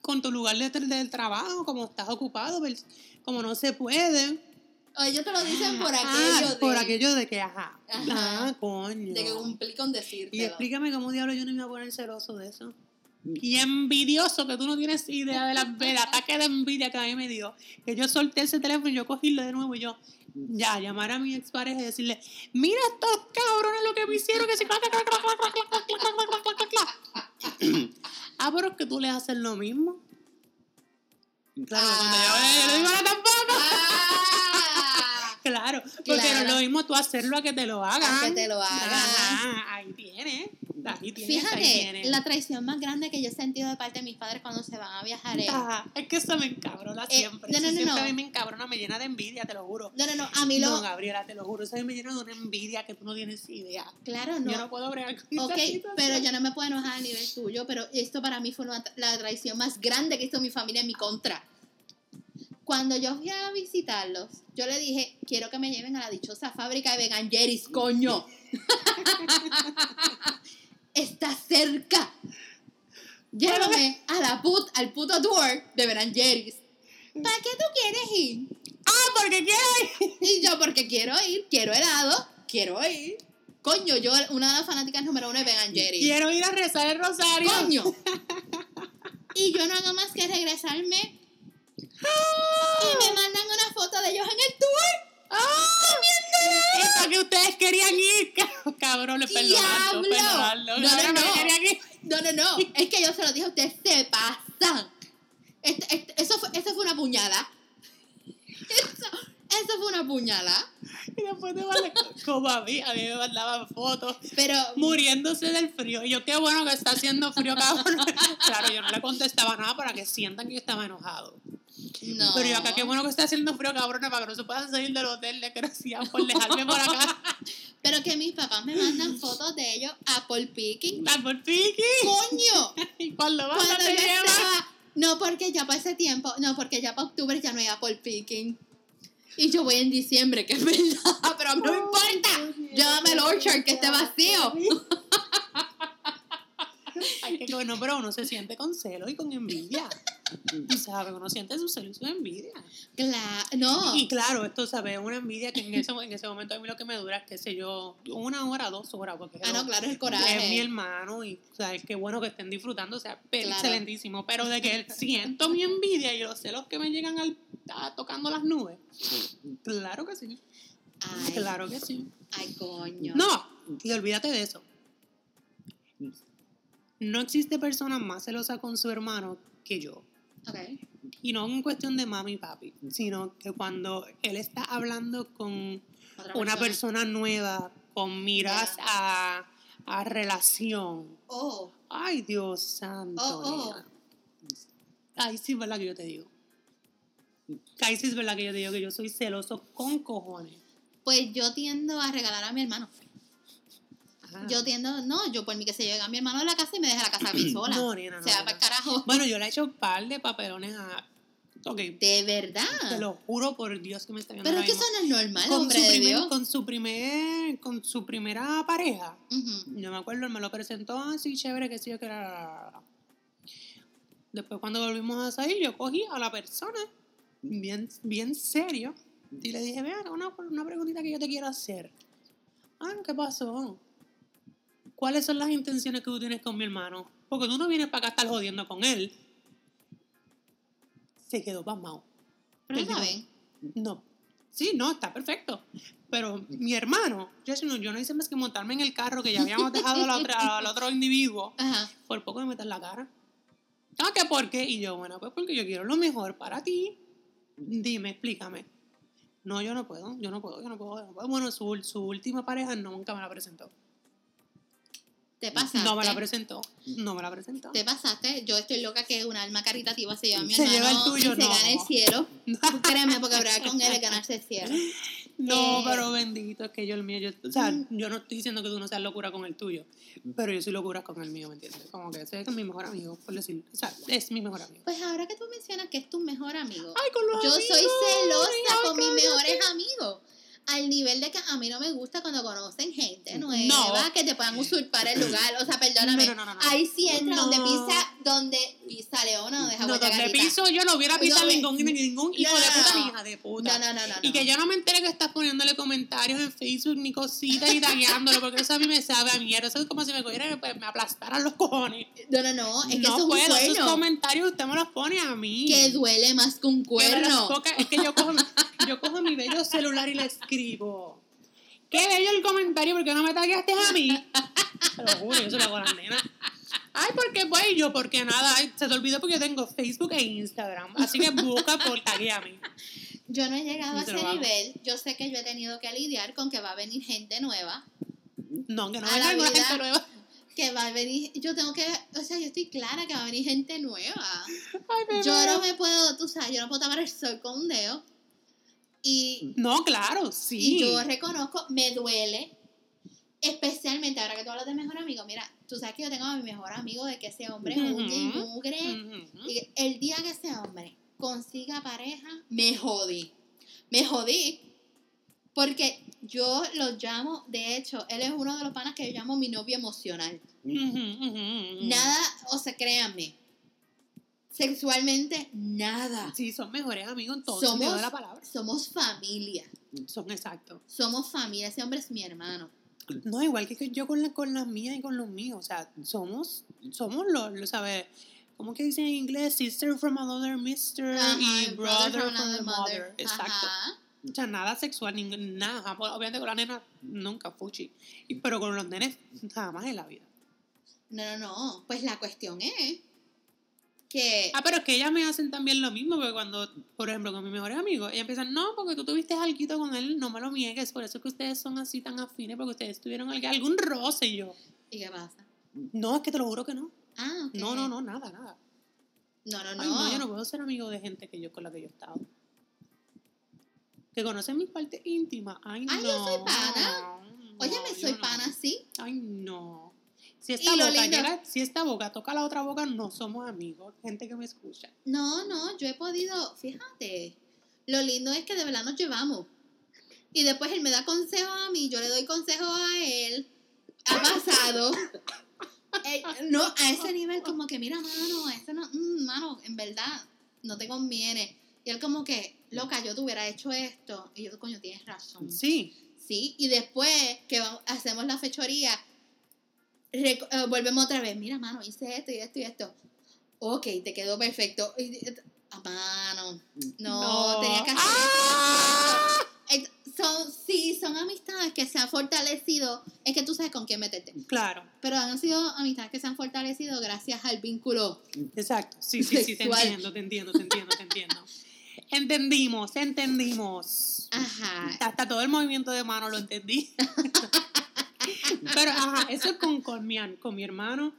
Con tu lugar de, del trabajo, como estás ocupado, pues, como no se puede. O ellos te lo dicen por Ah, aquello de, por aquello de que, ajá, Ajá. ah, coño. de que cumplí con decirte. Y explícame cómo diablos yo no me iba a poner celoso de eso. Y envidioso, que tú no tienes idea de la, del ataque de envidia que a mí me dio. Que yo solté ese teléfono y yo cogílo de nuevo y yo, ya, llamar a mi expareja y decirle, mira estos cabrones lo que me hicieron, que se... Ah, pero es que tú le haces lo mismo. Claro, ah, cuando yo ah. le digo, no, tampoco. Ah, Claro, porque no es Claro. lo mismo tú hacerlo a que te lo hagan. A que te lo hagan. Ajá, ahí tienes. Ahí tienes, ahí Fíjate, la traición más grande que yo he sentido de parte de mis padres cuando se van a viajar es... Ajá, es que eso me encabrona Eh, siempre. no, eso no, no, siempre no. a mí me encabrona, me llena de envidia, te lo juro. No, no, no, a mí lo... No, Gabriela, te lo juro. Eso a mí me llena de una envidia que tú no tienes idea. Claro, no. Yo no puedo bregar con Ok, pero yo no me puedo enojar a nivel tuyo, pero esto para mí fue una- la traición más grande que hizo mi familia en mi contra. Cuando yo fui a visitarlos, yo le dije, quiero que me lleven a la dichosa fábrica de Vegan Jerry's, coño. Está cerca. Llévame a la put, al puto tour de Vegan Jerry's. ¿Para qué tú quieres ir? Ah, porque quiero ir. Y yo, porque quiero ir, quiero helado, quiero ir. Coño, yo, una de las fanáticas número uno de Vegan Jerry's. Quiero ir a rezar el rosario. ¡Coño! Y yo no hago más que regresarme. Y me mandan una foto de ellos en el tour. ¡Ah! Es para que ustedes querían ir. Perdonadlo, ¡Diablo! perdonadlo. No, no, no. No, no, no. Es que yo se lo dije a ustedes, se pasan. Este- este- eso, fue, eso fue una puñada. Eso, eso fue una puñada. Y después te mandan, como a mí, a mí me mandaban fotos Pero, muriéndose del frío. Y yo, qué bueno que está haciendo frío, cabrón. Claro, yo no le contestaba nada para que sientan que yo estaba enojado. No. Pero yo acá, qué bueno que está haciendo frío, cabrón, para que no se puedan salir del hotel de Grecia por dejarme por acá. Pero que mis papás me mandan fotos de ellos a Paul Picking. Por piqui. ¡Coño! Y cuando vas Cuando te estaba, no porque ya para ese tiempo, no porque ya para octubre ya no hay Apple Picking. Y yo voy en diciembre, que es verdad, pero a mí no me importa. Llévame el orchard que esté vacío. Ay, que no, pero uno se siente con celo y con envidia. Y sabe, uno siente su celo y su envidia. Claro, no. Y claro, esto sabe, una envidia que en ese, en ese momento a mí lo que me dura es, qué sé yo, una hora, dos horas, porque Ah, no, claro, es el es mi coraje. hermano y, o sea, es que bueno que estén disfrutando, o sea, Claro. excelentísimo, pero de que siento mi envidia y los celos que me llegan al, a- tocando las nubes, claro que sí, Ay, claro que sí. ay, coño. No, y olvídate de eso. No existe persona más celosa con su hermano que yo. Ok. Y no en cuestión de mami y papi, sino que cuando él está hablando con Otra una persona nueva, con miras a, a relación. Oh, Ay, Dios santo. Oh, oh. sí es verdad que yo te digo. Ay, sí es verdad que yo te digo que yo soy celoso con cojones. pues yo tiendo a regalar a mi hermano. Ajá. Yo tiendo, no, yo por mí que se llega a mi hermano a la casa y me deja la casa a mí sola. No, nena, no, O sea, nena. para el carajo. Bueno, yo le he hecho un par de papelones a. Ok, De verdad. te lo juro por Dios que me está viendo. Pero es que eso no es normal, con hombre su, de primer, Dios. con su primer, con su primera pareja. Ujú. Yo me acuerdo, él me lo presentó así chévere que sí, que era. Después cuando volvimos a salir, yo cogí a la persona, bien, bien serio, y le dije, vean, una, una preguntita que yo te quiero hacer. Ah, ¿qué pasó? ¿Cuáles son las intenciones que tú tienes con mi hermano? Porque tú no vienes para acá a estar jodiendo con él. Se quedó pasmado. Pero está bien. no. Sí, no, está perfecto. Pero mi hermano, yo, no, yo no hice más que montarme en el carro que ya habíamos dejado a la otra- al otro individuo. Ajá. Por poco me meter la cara. Ah, ¿qué por qué? Y yo, bueno, pues porque yo quiero lo mejor para ti. Dime, explícame. No, yo no puedo, yo no puedo, yo no puedo. yo no puedo. Bueno, su, su última pareja nunca me la presentó. Te pasaste. No me la presentó. No me la presentó. Te pasaste. Yo estoy loca que una alma caritativa se lleva a mi Se hermano lleva el tuyo, y se no. gane el cielo. Créeme, porque hablar con él es ganarse el cielo. No, Eh, pero bendito, es que yo el mío, yo, o sea, yo no estoy diciendo que tú no seas locura con el tuyo, pero yo soy locura con el mío, ¿me entiendes? Como que ese es mi mejor amigo, por decirlo, o sea, es mi mejor amigo. Pues ahora que tú mencionas que es tu mejor amigo, Ay, con los yo amigos, soy celosa ay, con mis mejores amigos. Al nivel de que a mí no me gusta cuando conocen gente No. nueva que te puedan usurpar el lugar. O sea, perdóname. No, no, no, no. Ahí sí entra donde No. pisa, donde pisa Leona deja No, donde gatita. piso yo no hubiera pisado No, ningún, ningún hijo no, de no, puta no. ni hija de puta. No, no, no, no. Y no. que yo no me entere que estás poniéndole comentarios en Facebook ni cositas y tagueándolo, porque eso a mí me sabe a mierda. Eso es como si me cogieran y pues, me aplastaran los cojones. No, no, no. Es que no eso es un puedo, esos comentarios usted me los pone a mí. Que duele más que un Que cuerno. toca- es que yo cojo, yo cojo mi bello celular y le escribo. Qué bello el comentario, porque no me tagueaste a mí? Te lo juro, yo se lo hago a las nenas. Ay, ¿por qué pues? Y yo, porque nada, ay, se te olvidó porque yo tengo Facebook e Instagram. Así que busca por tagueame. Yo no he llegado a ese nivel. Yo sé que yo he tenido que lidiar con que va a venir gente nueva. No, que no A me la traigo una vida. gente nueva. Que va a venir. Yo tengo que. O sea, yo estoy clara que va a venir gente nueva. Ay, Yo no me puedo. Tú sabes, yo no puedo tapar el sol con un dedo. Y, No, claro, sí. y yo reconozco, me duele. Especialmente ahora que tú hablas de mejor amigo. Mira, tú sabes que yo tengo a mi mejor amigo de que ese hombre es y Ujú. mugre. Y el día que ese hombre consiga pareja, me jodí. Me jodí. Porque yo lo llamo, de hecho, él es uno de los panas que yo llamo mi novio emocional. Nada, o sea, créanme, sexualmente, nada. Sí, son mejores amigos en todo Somos- de la palabra. Somos familia. Son exactos. Somos familia. Ese hombre es mi hermano. No, igual que yo con, la, con las mías y con los míos. O sea, somos, somos los, los ¿sabes? ¿Cómo que dicen en inglés? Sister from another mister Ajá, y brother, from another another mother. Exacto. Ajá. O sea, nada sexual, nada. Obviamente con la nena nunca, fuchi. Pero con los nenes, jamás en la vida. No, no, no. Pues la cuestión es que... Ah, pero es que ellas me hacen también lo mismo, porque cuando, por ejemplo, con mis mejores amigos, ellas empiezan, no, porque tú tuviste algo con él, no me lo niegues, por eso es que ustedes son así tan afines, porque ustedes tuvieron algún roce y yo. ¿Y qué pasa? No, es que te lo juro que no. Ah, ok. No, no, no, nada, nada. No, no, no. Ay, no, yo no puedo ser amigo de gente que yo con la que yo he estado. Que conocen mis partes íntimas. Ay, Ay, no. yo soy pana. Óyeme, No, soy no. pana, sí. Ay, no. Si esta, Y boca llega- si esta boca toca la otra boca, no somos amigos. Gente que me escucha. No, no, yo he podido, fíjate, lo lindo es que de verdad nos llevamos. Y después él me da consejo a mí, yo le doy consejo a él. Ha pasado. Eh, no, a ese nivel como que, mira, mano, eso no, mm, mano, en verdad, no te conviene. Y él como que, loca, yo te hubiera hecho esto. Y yo, coño, tienes razón. Sí. Sí, y después que hacemos la fechoría, eh, volvemos otra vez. Mira, mano, hice esto y esto y esto. Ok, te quedó perfecto. Ah, mano, no, tenías que hacer ¡Ah! esto. Son, sí, son amistades que se han fortalecido. Es que tú sabes con quién meterte. Claro, Pero han sido amistades que se han fortalecido gracias al vínculo. exacto. Sí, sí, sí, te entiendo, te entiendo, te entiendo, te entiendo. Entendimos, entendimos. Ajá. Hasta todo el movimiento de mano lo entendí. Pero, ajá, eso es con, con, mi, con mi hermano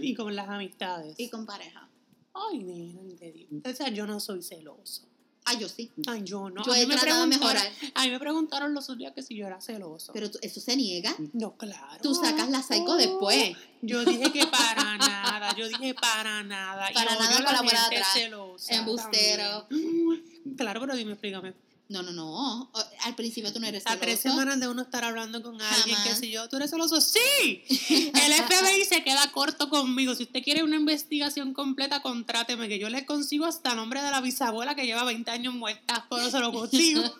y con las amistades. Y con pareja. Ay, nena, ni te digo. O sea, yo no soy celoso. Ah, yo sí. Ay, yo no. Yo he me tratado de mejorar. a mí me preguntaron los otros días que si yo era celoso. Pero eso se niega. no, claro. Tú sacas la psycho Oh, después. Yo dije que para nada. Yo dije para nada. Para nada a con la la bola gente atrás. celosa Embustero. también. Claro, pero dime, explícame. No, no, no. Al principio tú no eres A tres celoso. semanas de uno estar hablando con alguien, Jamás. que si yo, ¿tú eres celoso? ¡Sí! El FBI se queda corto conmigo. Si usted quiere una investigación completa, contráteme, que yo le consigo hasta nombre de la bisabuela que lleva 20 años muerta, pero se lo consigo.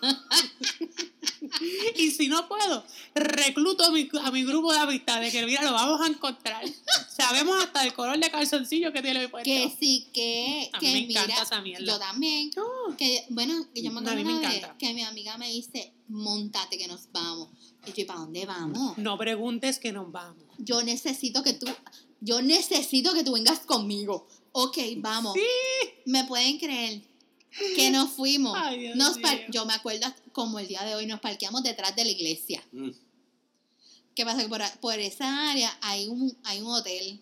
y si no puedo, recluto a mi, a mi grupo de amistades, que mira, lo vamos a encontrar. Sabemos hasta el color de calzoncillo que tiene mi puesto. Que sí, que, A mí que me encanta esa mierda. yo también. Oh, Que, bueno, que yo me A acuerdo mí me una vez que mi amiga me dice, montate que nos vamos. Y yo, ¿para dónde vamos? no preguntes que nos vamos. Yo necesito que tú, yo necesito que tú vengas conmigo. Ok, vamos. Sí. ¿Me pueden creer? Que nos fuimos. Ay, Dios Nos par- mío. yo me acuerdo como el día de hoy, nos parqueamos detrás de la iglesia. Mm. ¿Qué pasa? Que por, por esa área hay un, hay un hotel.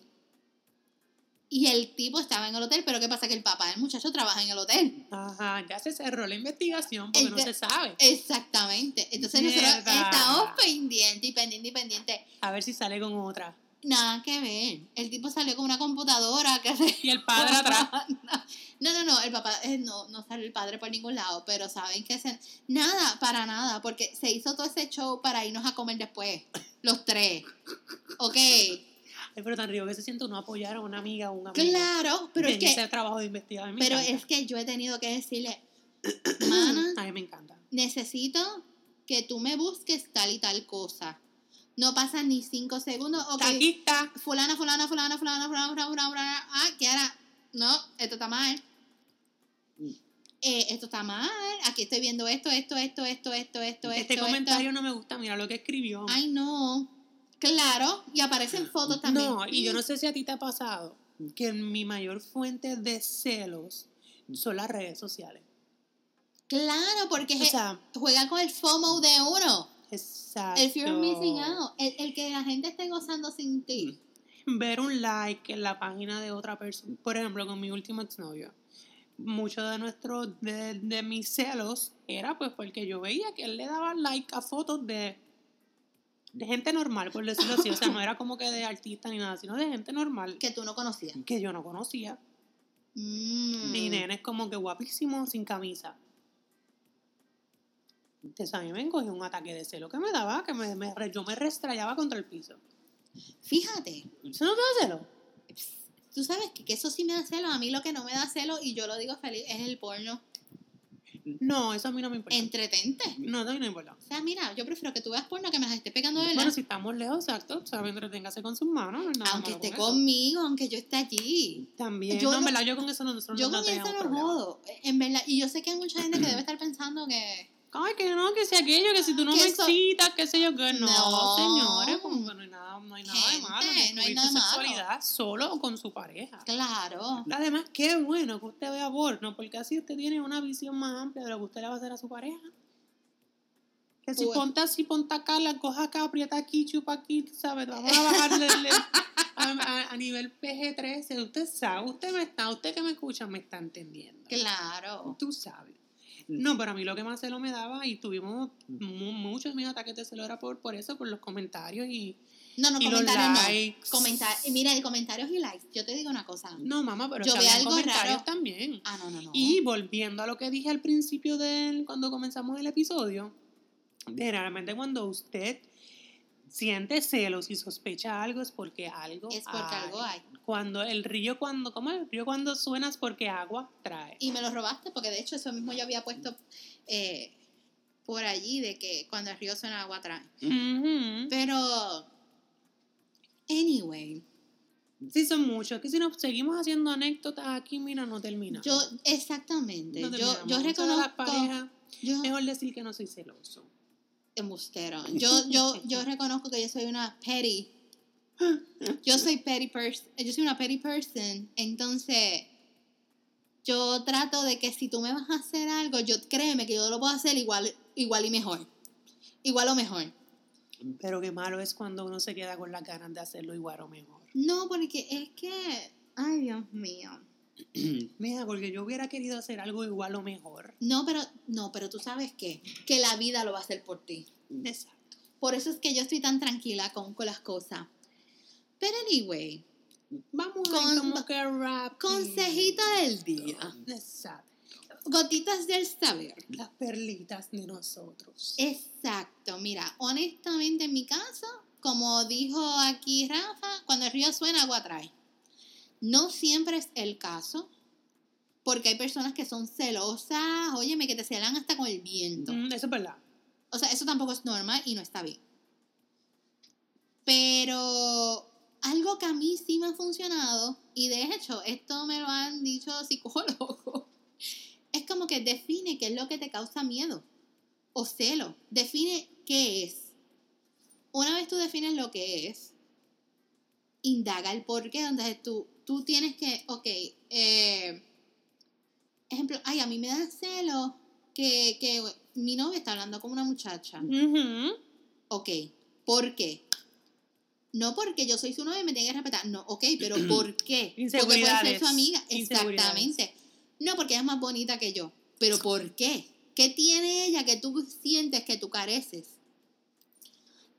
Y el tipo estaba en el hotel, pero ¿qué pasa? Que el papá del muchacho trabaja en el hotel. Ajá, ya se cerró la investigación porque no se sabe. Exactamente. Entonces nosotros estamos pendientes y pendientes y pendientes. A ver si sale con otra. Nada que ver. El tipo salió con una computadora que se... Y el padre atrás. No, no, no, el papá, eh, no, no sale el padre por ningún lado, pero saben que se... Nada, para nada, porque se hizo todo ese show para irnos a comer después, los tres. ¿Ok? Ay, pero tan río que se siente uno apoyar a una amiga o un amigo. Claro, pero es en que... ese trabajo de investigación. Pero es que yo he tenido que decirle, mana, A mí me encanta. necesito que tú me busques tal y tal cosa. No pasan ni cinco segundos. Aquí está. fulana, fulana, fulana, fulana, fulana, fulana, fulana, fulana. Ah, que ahora, no, esto está mal. Eh, esto está mal. Aquí estoy viendo esto, esto, esto, esto, esto, esto, Este esto, comentario no me gusta. Mira lo que escribió. Ay, no. Claro, y aparecen fotos también. No, y yo no sé si a ti te ha pasado que mi mayor fuente de celos son las redes sociales. Claro, porque O sea, juega con el FOMO de uno. exacto. El fear of missing out. El, el que la gente esté gozando sin ti. Ver un like en la página de otra persona. Por ejemplo, con mi último exnovio. Mucho de nuestro, de, de mis celos era pues porque yo veía que él le daba like a fotos de, de gente normal, por decirlo así. O sea, no era como que de artista ni nada, sino de gente normal Que tú no conocías. que yo no conocía. Mm. Mi nene es como que guapísimo sin camisa. Entonces a mí me encogió un ataque de celo que me daba, que me, yo me restrayaba contra el piso. Fíjate, ¿Eso no te da celo? tú sabes que, que eso sí me da celo. A mí lo que no me da celo, y yo lo digo feliz, es el porno. No, eso a mí no me importa. Entretente. No, a mí no me importa. O sea, mira, yo prefiero que tú veas porno que me las esté pegando de verdad. Bueno, si estamos lejos, exacto, o sea, entreténgase con sus manos. no aunque esté con conmigo, aunque yo esté allí. También, Yo no, en verdad, yo con eso no, nosotros Yo no, con eso no jodo. En verdad. Y yo sé que hay mucha gente que debe estar pensando que. Ay, que no, que sea aquello, que si tú no me eso- excitas, qué sé yo, que no, No. señores, como que no hay nada, no hay nada de malo. no hay nada malo. sexualidad solo o con su pareja. Claro. Además, qué bueno que usted vea porno, porque así usted tiene una visión más amplia de lo que usted le va a hacer a su pareja. Que si Pues- ponte así, ponte acá, la coja acá, aprieta aquí, chupa aquí, ¿sabes? Vamos a bajarle el- a, a- a nivel PG-13. Usted sabe, usted me está, usted que me escucha me está entendiendo. Claro. Tú sabes. No, pero a mí lo que más celo me daba, y tuvimos mu- muchos mis ataques de celo era por, por eso, por los comentarios y, No, no, y los comentarios likes. no. Comentar, mira, el comentarios y likes. Yo te digo una cosa. No, mamá, pero Yo habían algo comentarios raro. también. Ah, no, no, no. Y volviendo a lo que dije al principio de cuando comenzamos el episodio, generalmente cuando usted siente celos y sospecha algo es porque algo es porque algo hay. Cuando el río cuando, ¿cómo es? El río cuando suena es porque agua trae. Y me lo robaste porque de hecho eso mismo yo había puesto eh, por allí de que cuando el río suena agua trae. Pero, anyway, Sí, son muchos. Es que si nos seguimos haciendo anécdotas aquí, mira, no termina. yo, exactamente, no yo, terminamos. yo reconozco, yo, mejor decir que no soy celoso. Embustero, yo, yo, yo reconozco que yo soy una petty, yo soy petty person, yo soy una petty person, entonces yo trato de que si tú me vas a hacer algo, yo créeme que yo lo puedo hacer igual, igual y mejor, igual o mejor. Pero qué malo es cuando uno se queda con las ganas de hacerlo igual o mejor. No, porque es que, ay Dios mío. Mira, porque yo hubiera querido hacer algo igual o mejor. No, pero, no, pero tú sabes qué, que la vida lo va a hacer por ti. Exacto. Por eso es que yo estoy tan tranquila con, con las cosas. Pero anyway, Vamos Con- a como que rápido. consejito del día. Exacto. Gotitas del saber. Las perlitas de nosotros. Exacto, mira, honestamente en mi caso, como dijo aquí Rafa, cuando el río suena, agua trae. No siempre es el caso, porque hay personas que son celosas, óyeme, que te celan hasta con el viento. Mm, eso es verdad. O sea, eso tampoco es normal y no está bien. Pero algo que a mí sí me ha funcionado, y de hecho, esto me lo han dicho psicólogos, es como que define qué es lo que te causa miedo o celo. Define qué es. Una vez tú defines lo que es, indaga el por qué. Entonces tú, tú tienes que, ok, eh, ejemplo, ay, a mí me da celo que, que mi novia está hablando con una muchacha. Ujú. Ok, ¿por qué? No porque yo soy su novia y me tiene que respetar. No, ok, pero ¿por qué? Porque puede ser su amiga. Exactamente. No porque ella es más bonita que yo. Pero ¿por qué? ¿Qué tiene ella que tú sientes que tú careces?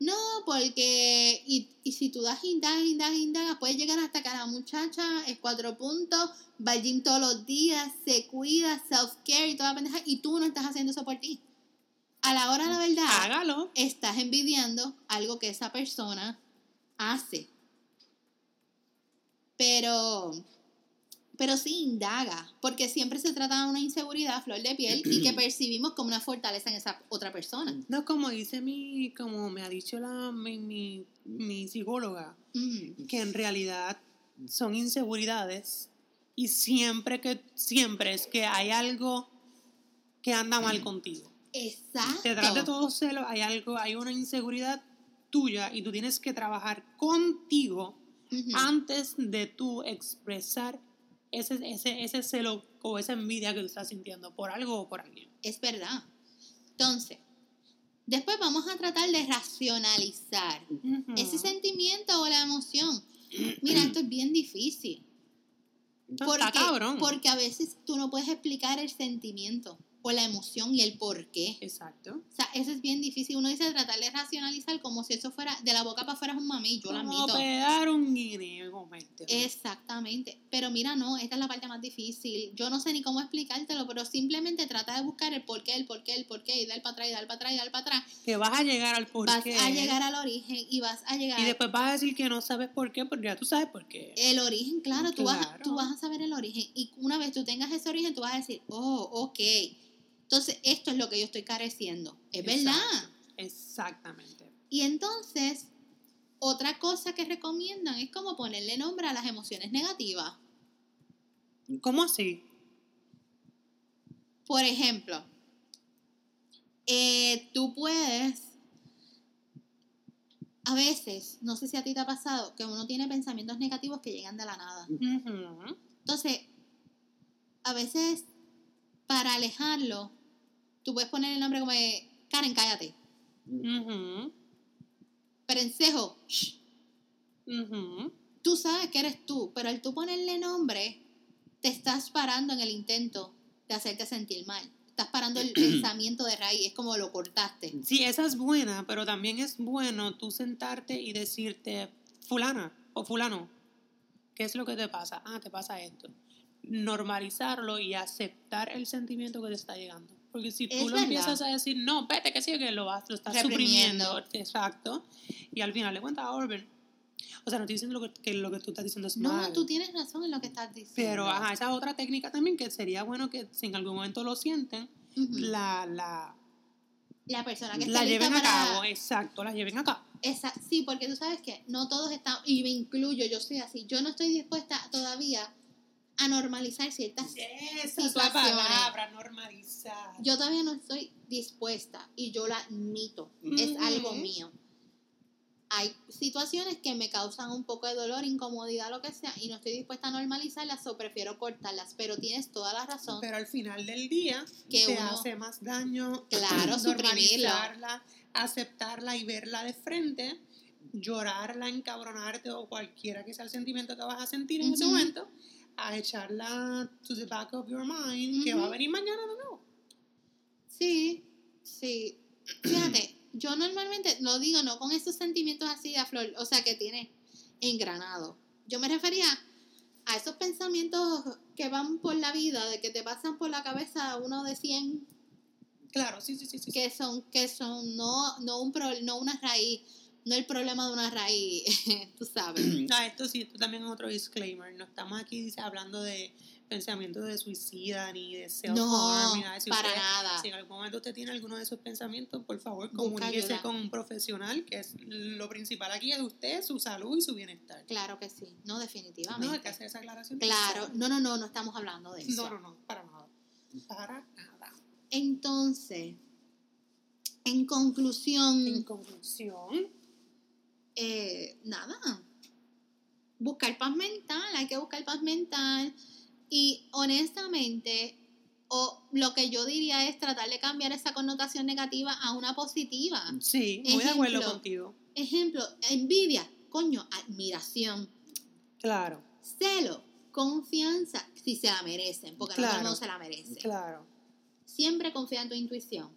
No, porque. Y, y si tú das indagas, indagas, indagas, puedes llegar hasta que la muchacha es cuatro puntos, va al gym todos los días, se cuida, self-care y toda la pendeja, y tú no estás haciendo eso por ti. A la hora de la verdad, Hágalo. estás envidiando algo que esa persona hace. Pero, pero sí indaga, porque siempre se trata de una inseguridad flor de piel y que percibimos como una fortaleza en esa otra persona. No, como dice mi, como me ha dicho la, mi, mi, mi psicóloga, Mm, que en realidad son inseguridades y siempre que, siempre es que hay algo que anda mal contigo. Exacto. Detrás de todo celo hay algo, hay una inseguridad tuya y tú tienes que trabajar contigo Ujú. antes de tú expresar ese, ese, ese celo o esa envidia que tú estás sintiendo por algo o por alguien. Es verdad. Entonces, después vamos a tratar de racionalizar ese sentimiento o la emoción. Mira, esto es bien difícil. Porque, Está cabrón. porque a veces tú no puedes explicar el sentimiento o la emoción y el por qué. Exacto. O sea, eso es bien difícil. Uno dice tratar de racionalizar como si eso fuera de la boca para afuera es un mami, yo Como admito. pegar un guineo, mente. Exactamente. Pero mira, no, esta es la parte más difícil. Yo no sé ni cómo explicártelo, pero simplemente trata de buscar el por qué, el por qué, el por qué, y dar para atrás, y dar para atrás, y dar para atrás. Que vas a llegar al Vas porqué. a llegar al origen y vas a llegar Y después vas a decir que no sabes por qué, porque ya tú sabes por qué. el origen, claro, Tú, vas, tú vas a saber el origen. Y una vez tú tengas ese origen, tú vas a decir, oh, ok. Entonces, esto es lo que yo estoy careciendo. Es verdad. Exactamente. Y entonces, otra cosa que recomiendan es como ponerle nombre a las emociones negativas. ¿Cómo así? Por ejemplo, eh, tú puedes, a veces, no sé si a ti te ha pasado, que uno tiene pensamientos negativos que llegan de la nada. Entonces, a veces, para alejarlo, tú puedes poner el nombre como de, Karen, cállate. Ujú. Perencejo, shh. Tú sabes que eres tú, pero al tú ponerle nombre, te estás parando en el intento de hacerte sentir mal. Estás parando el pensamiento de raíz, es como lo cortaste. Sí, esa es buena, pero también es bueno tú sentarte y decirte, fulana o fulano, ¿qué es lo que te pasa? Ah, te pasa esto. Normalizarlo y aceptar el sentimiento que te está llegando. Porque si tú Es lo verdad. empiezas a decir, no, vete, que sí, que lo, vas- lo estás Reprimiendo. suprimiendo. Exacto. Y al final le cuentas a Orben. O sea, no estoy diciendo lo que, que lo que tú estás diciendo es No, mal. tú tienes razón en lo que estás diciendo. Pero, ajá, esa otra técnica también que sería bueno que si en algún momento lo sienten, la, la, La persona que la lleven a para... cabo. Exacto, la lleven a cabo. Esa, sí, porque tú sabes que no todos están, y me incluyo, yo soy así, yo no estoy dispuesta todavía a normalizar ciertas... Esa es situaciones. la palabra, normalizar. Yo todavía no estoy dispuesta y yo la admito, es Ujú. algo mío. Hay situaciones que me causan un poco de dolor, incomodidad, lo que sea, y no estoy dispuesta a normalizarlas o prefiero cortarlas, pero tienes toda la razón. Pero al final del día Que te uno- hace más daño Claro, normalizarla, aceptarla y verla de frente, llorarla, encabronarte o cualquiera que sea el sentimiento que vas a sentir en ese Ujú. momento, a echarla to the back of your mind, que va a venir mañana de nuevo. Sí, sí. Fíjate, yo normalmente lo digo no con esos sentimientos así de flor, o sea, que tiene engranado. Yo me refería a esos pensamientos que van por la vida, de que te pasan por la cabeza uno de 100, Claro, sí, sí, sí. sí. que son, que son no, no, un pro- no una raíz, no el problema de una raíz, tú sabes. Ah, esto sí, esto también es otro disclaimer. No estamos aquí dice, hablando de pensamientos de suicida ni de self-harm No, ni nada. Si para usted- nada. Si en algún momento usted tiene alguno de esos pensamientos, por favor, comuníquese con un profesional, que es lo principal aquí es usted, su salud y su bienestar. Claro que sí, no No, hay definitivamente. que hacer esa aclaración. Claro, no, no, no, no estamos hablando de eso. No, no, no, para nada. Para nada. Entonces, en conclusión, En conclusión, eh, nada. Buscar paz mental, hay que buscar paz mental. Y honestamente, o lo que yo diría es tratar de cambiar esa connotación negativa a una positiva. sí, muy de acuerdo contigo. Ejemplo, envidia, coño, admiración, Claro, celo, confianza, si se la merecen, porque no todo el Claro. mundo se la merece. claro. Siempre confía en tu intuición.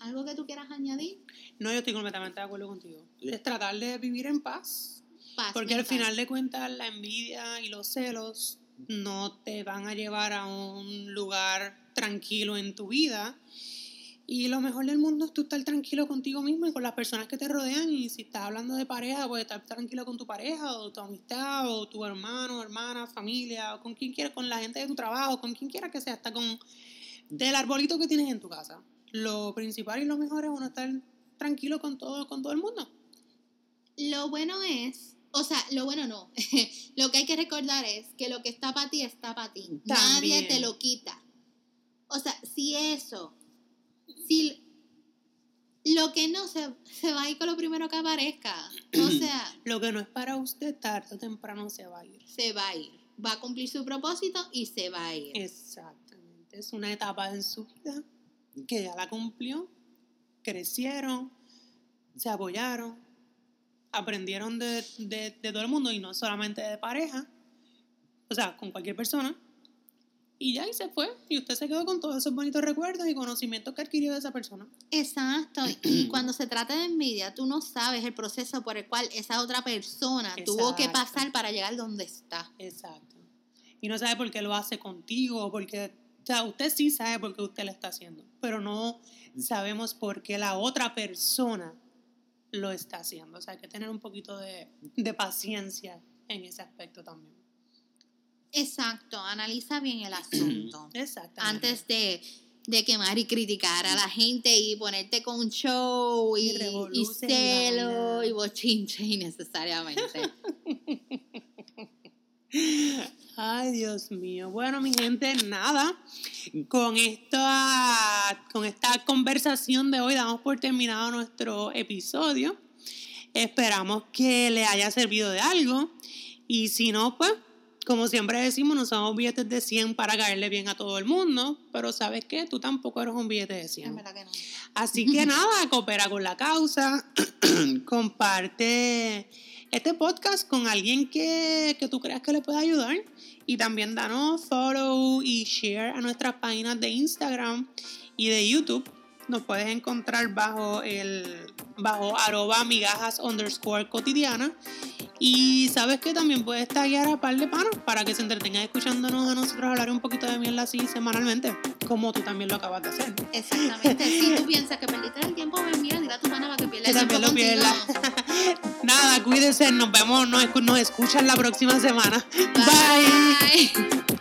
¿Algo que tú quieras añadir? No, yo estoy completamente de acuerdo contigo. Es tratar de vivir en paz. Paz Porque al mental. final de cuentas la envidia y los celos no te van a llevar a un lugar tranquilo en tu vida. Y lo mejor del mundo es tú estar tranquilo contigo mismo y con las personas que te rodean. Y si estás hablando de pareja, pues estar tranquilo con tu pareja o tu amistad o tu hermano, hermana, familia o con quien quieras, con la gente de tu trabajo, con quien quiera que sea, hasta con del arbolito que tienes en tu casa. Lo principal y lo mejor es uno estar tranquilo con todo, con todo el mundo. Lo bueno es, o sea, lo bueno no. lo que hay que recordar es que lo que está para ti está para ti. Nadie te lo quita. O sea, si eso, si lo que no se, se va a ir con lo primero que aparezca. O sea, Lo que no es para usted, tarde o temprano se va a ir. se va a ir. Va a cumplir su propósito y se va a ir. Exactamente. Es una etapa en su vida que ya la cumplió, crecieron, se apoyaron, aprendieron de, de- de todo el mundo y no solamente de pareja, o sea, con cualquier persona. Y ya, y se fue. Y usted se quedó con todos esos bonitos recuerdos y conocimientos que adquirió de esa persona. Exacto. Y cuando se trata de envidia, tú no sabes el proceso por el cual esa otra persona tuvo que pasar para llegar donde está. Exacto. Y no sabe por qué lo hace contigo, porque, o sea, usted sí sabe por qué usted lo está haciendo, pero no sabemos por qué la otra persona lo está haciendo. O sea, hay que tener un poquito de, de paciencia en ese aspecto también. Exacto, analiza bien el asunto. Exactamente. Antes de, de quemar y criticar a la gente y ponerte con show y, Y y celo y bochinche innecesariamente. Ay, Dios mío. Bueno, mi gente, nada. Con esta, con esta conversación de hoy damos por terminado nuestro episodio. Esperamos que le haya servido de algo. Y si no, pues, como siempre decimos, no somos billetes de 100 para caerle bien a todo el mundo. Pero ¿sabes qué? Tú tampoco eres un billete de 100. En verdad que no. Así que nada, coopera con la causa, comparte este podcast con alguien que, que tú creas que le pueda ayudar y también danos follow y share a nuestras páginas de Instagram y de YouTube. Nos puedes encontrar bajo el bajo arroba migajas underscore cotidiana y sabes que también puedes taggear a par de panos para que se entretengan escuchándonos a nosotros hablar un poquito de miel así semanalmente, como tú también lo acabas de hacer. Exactamente. si tú piensas que perdiste el tiempo, ven, mira, dile a tu pana para que pierda el tiempo lo pierda. Nada, cuídense, nos vemos, nos, escu- nos escuchan la próxima semana. Bye. Bye.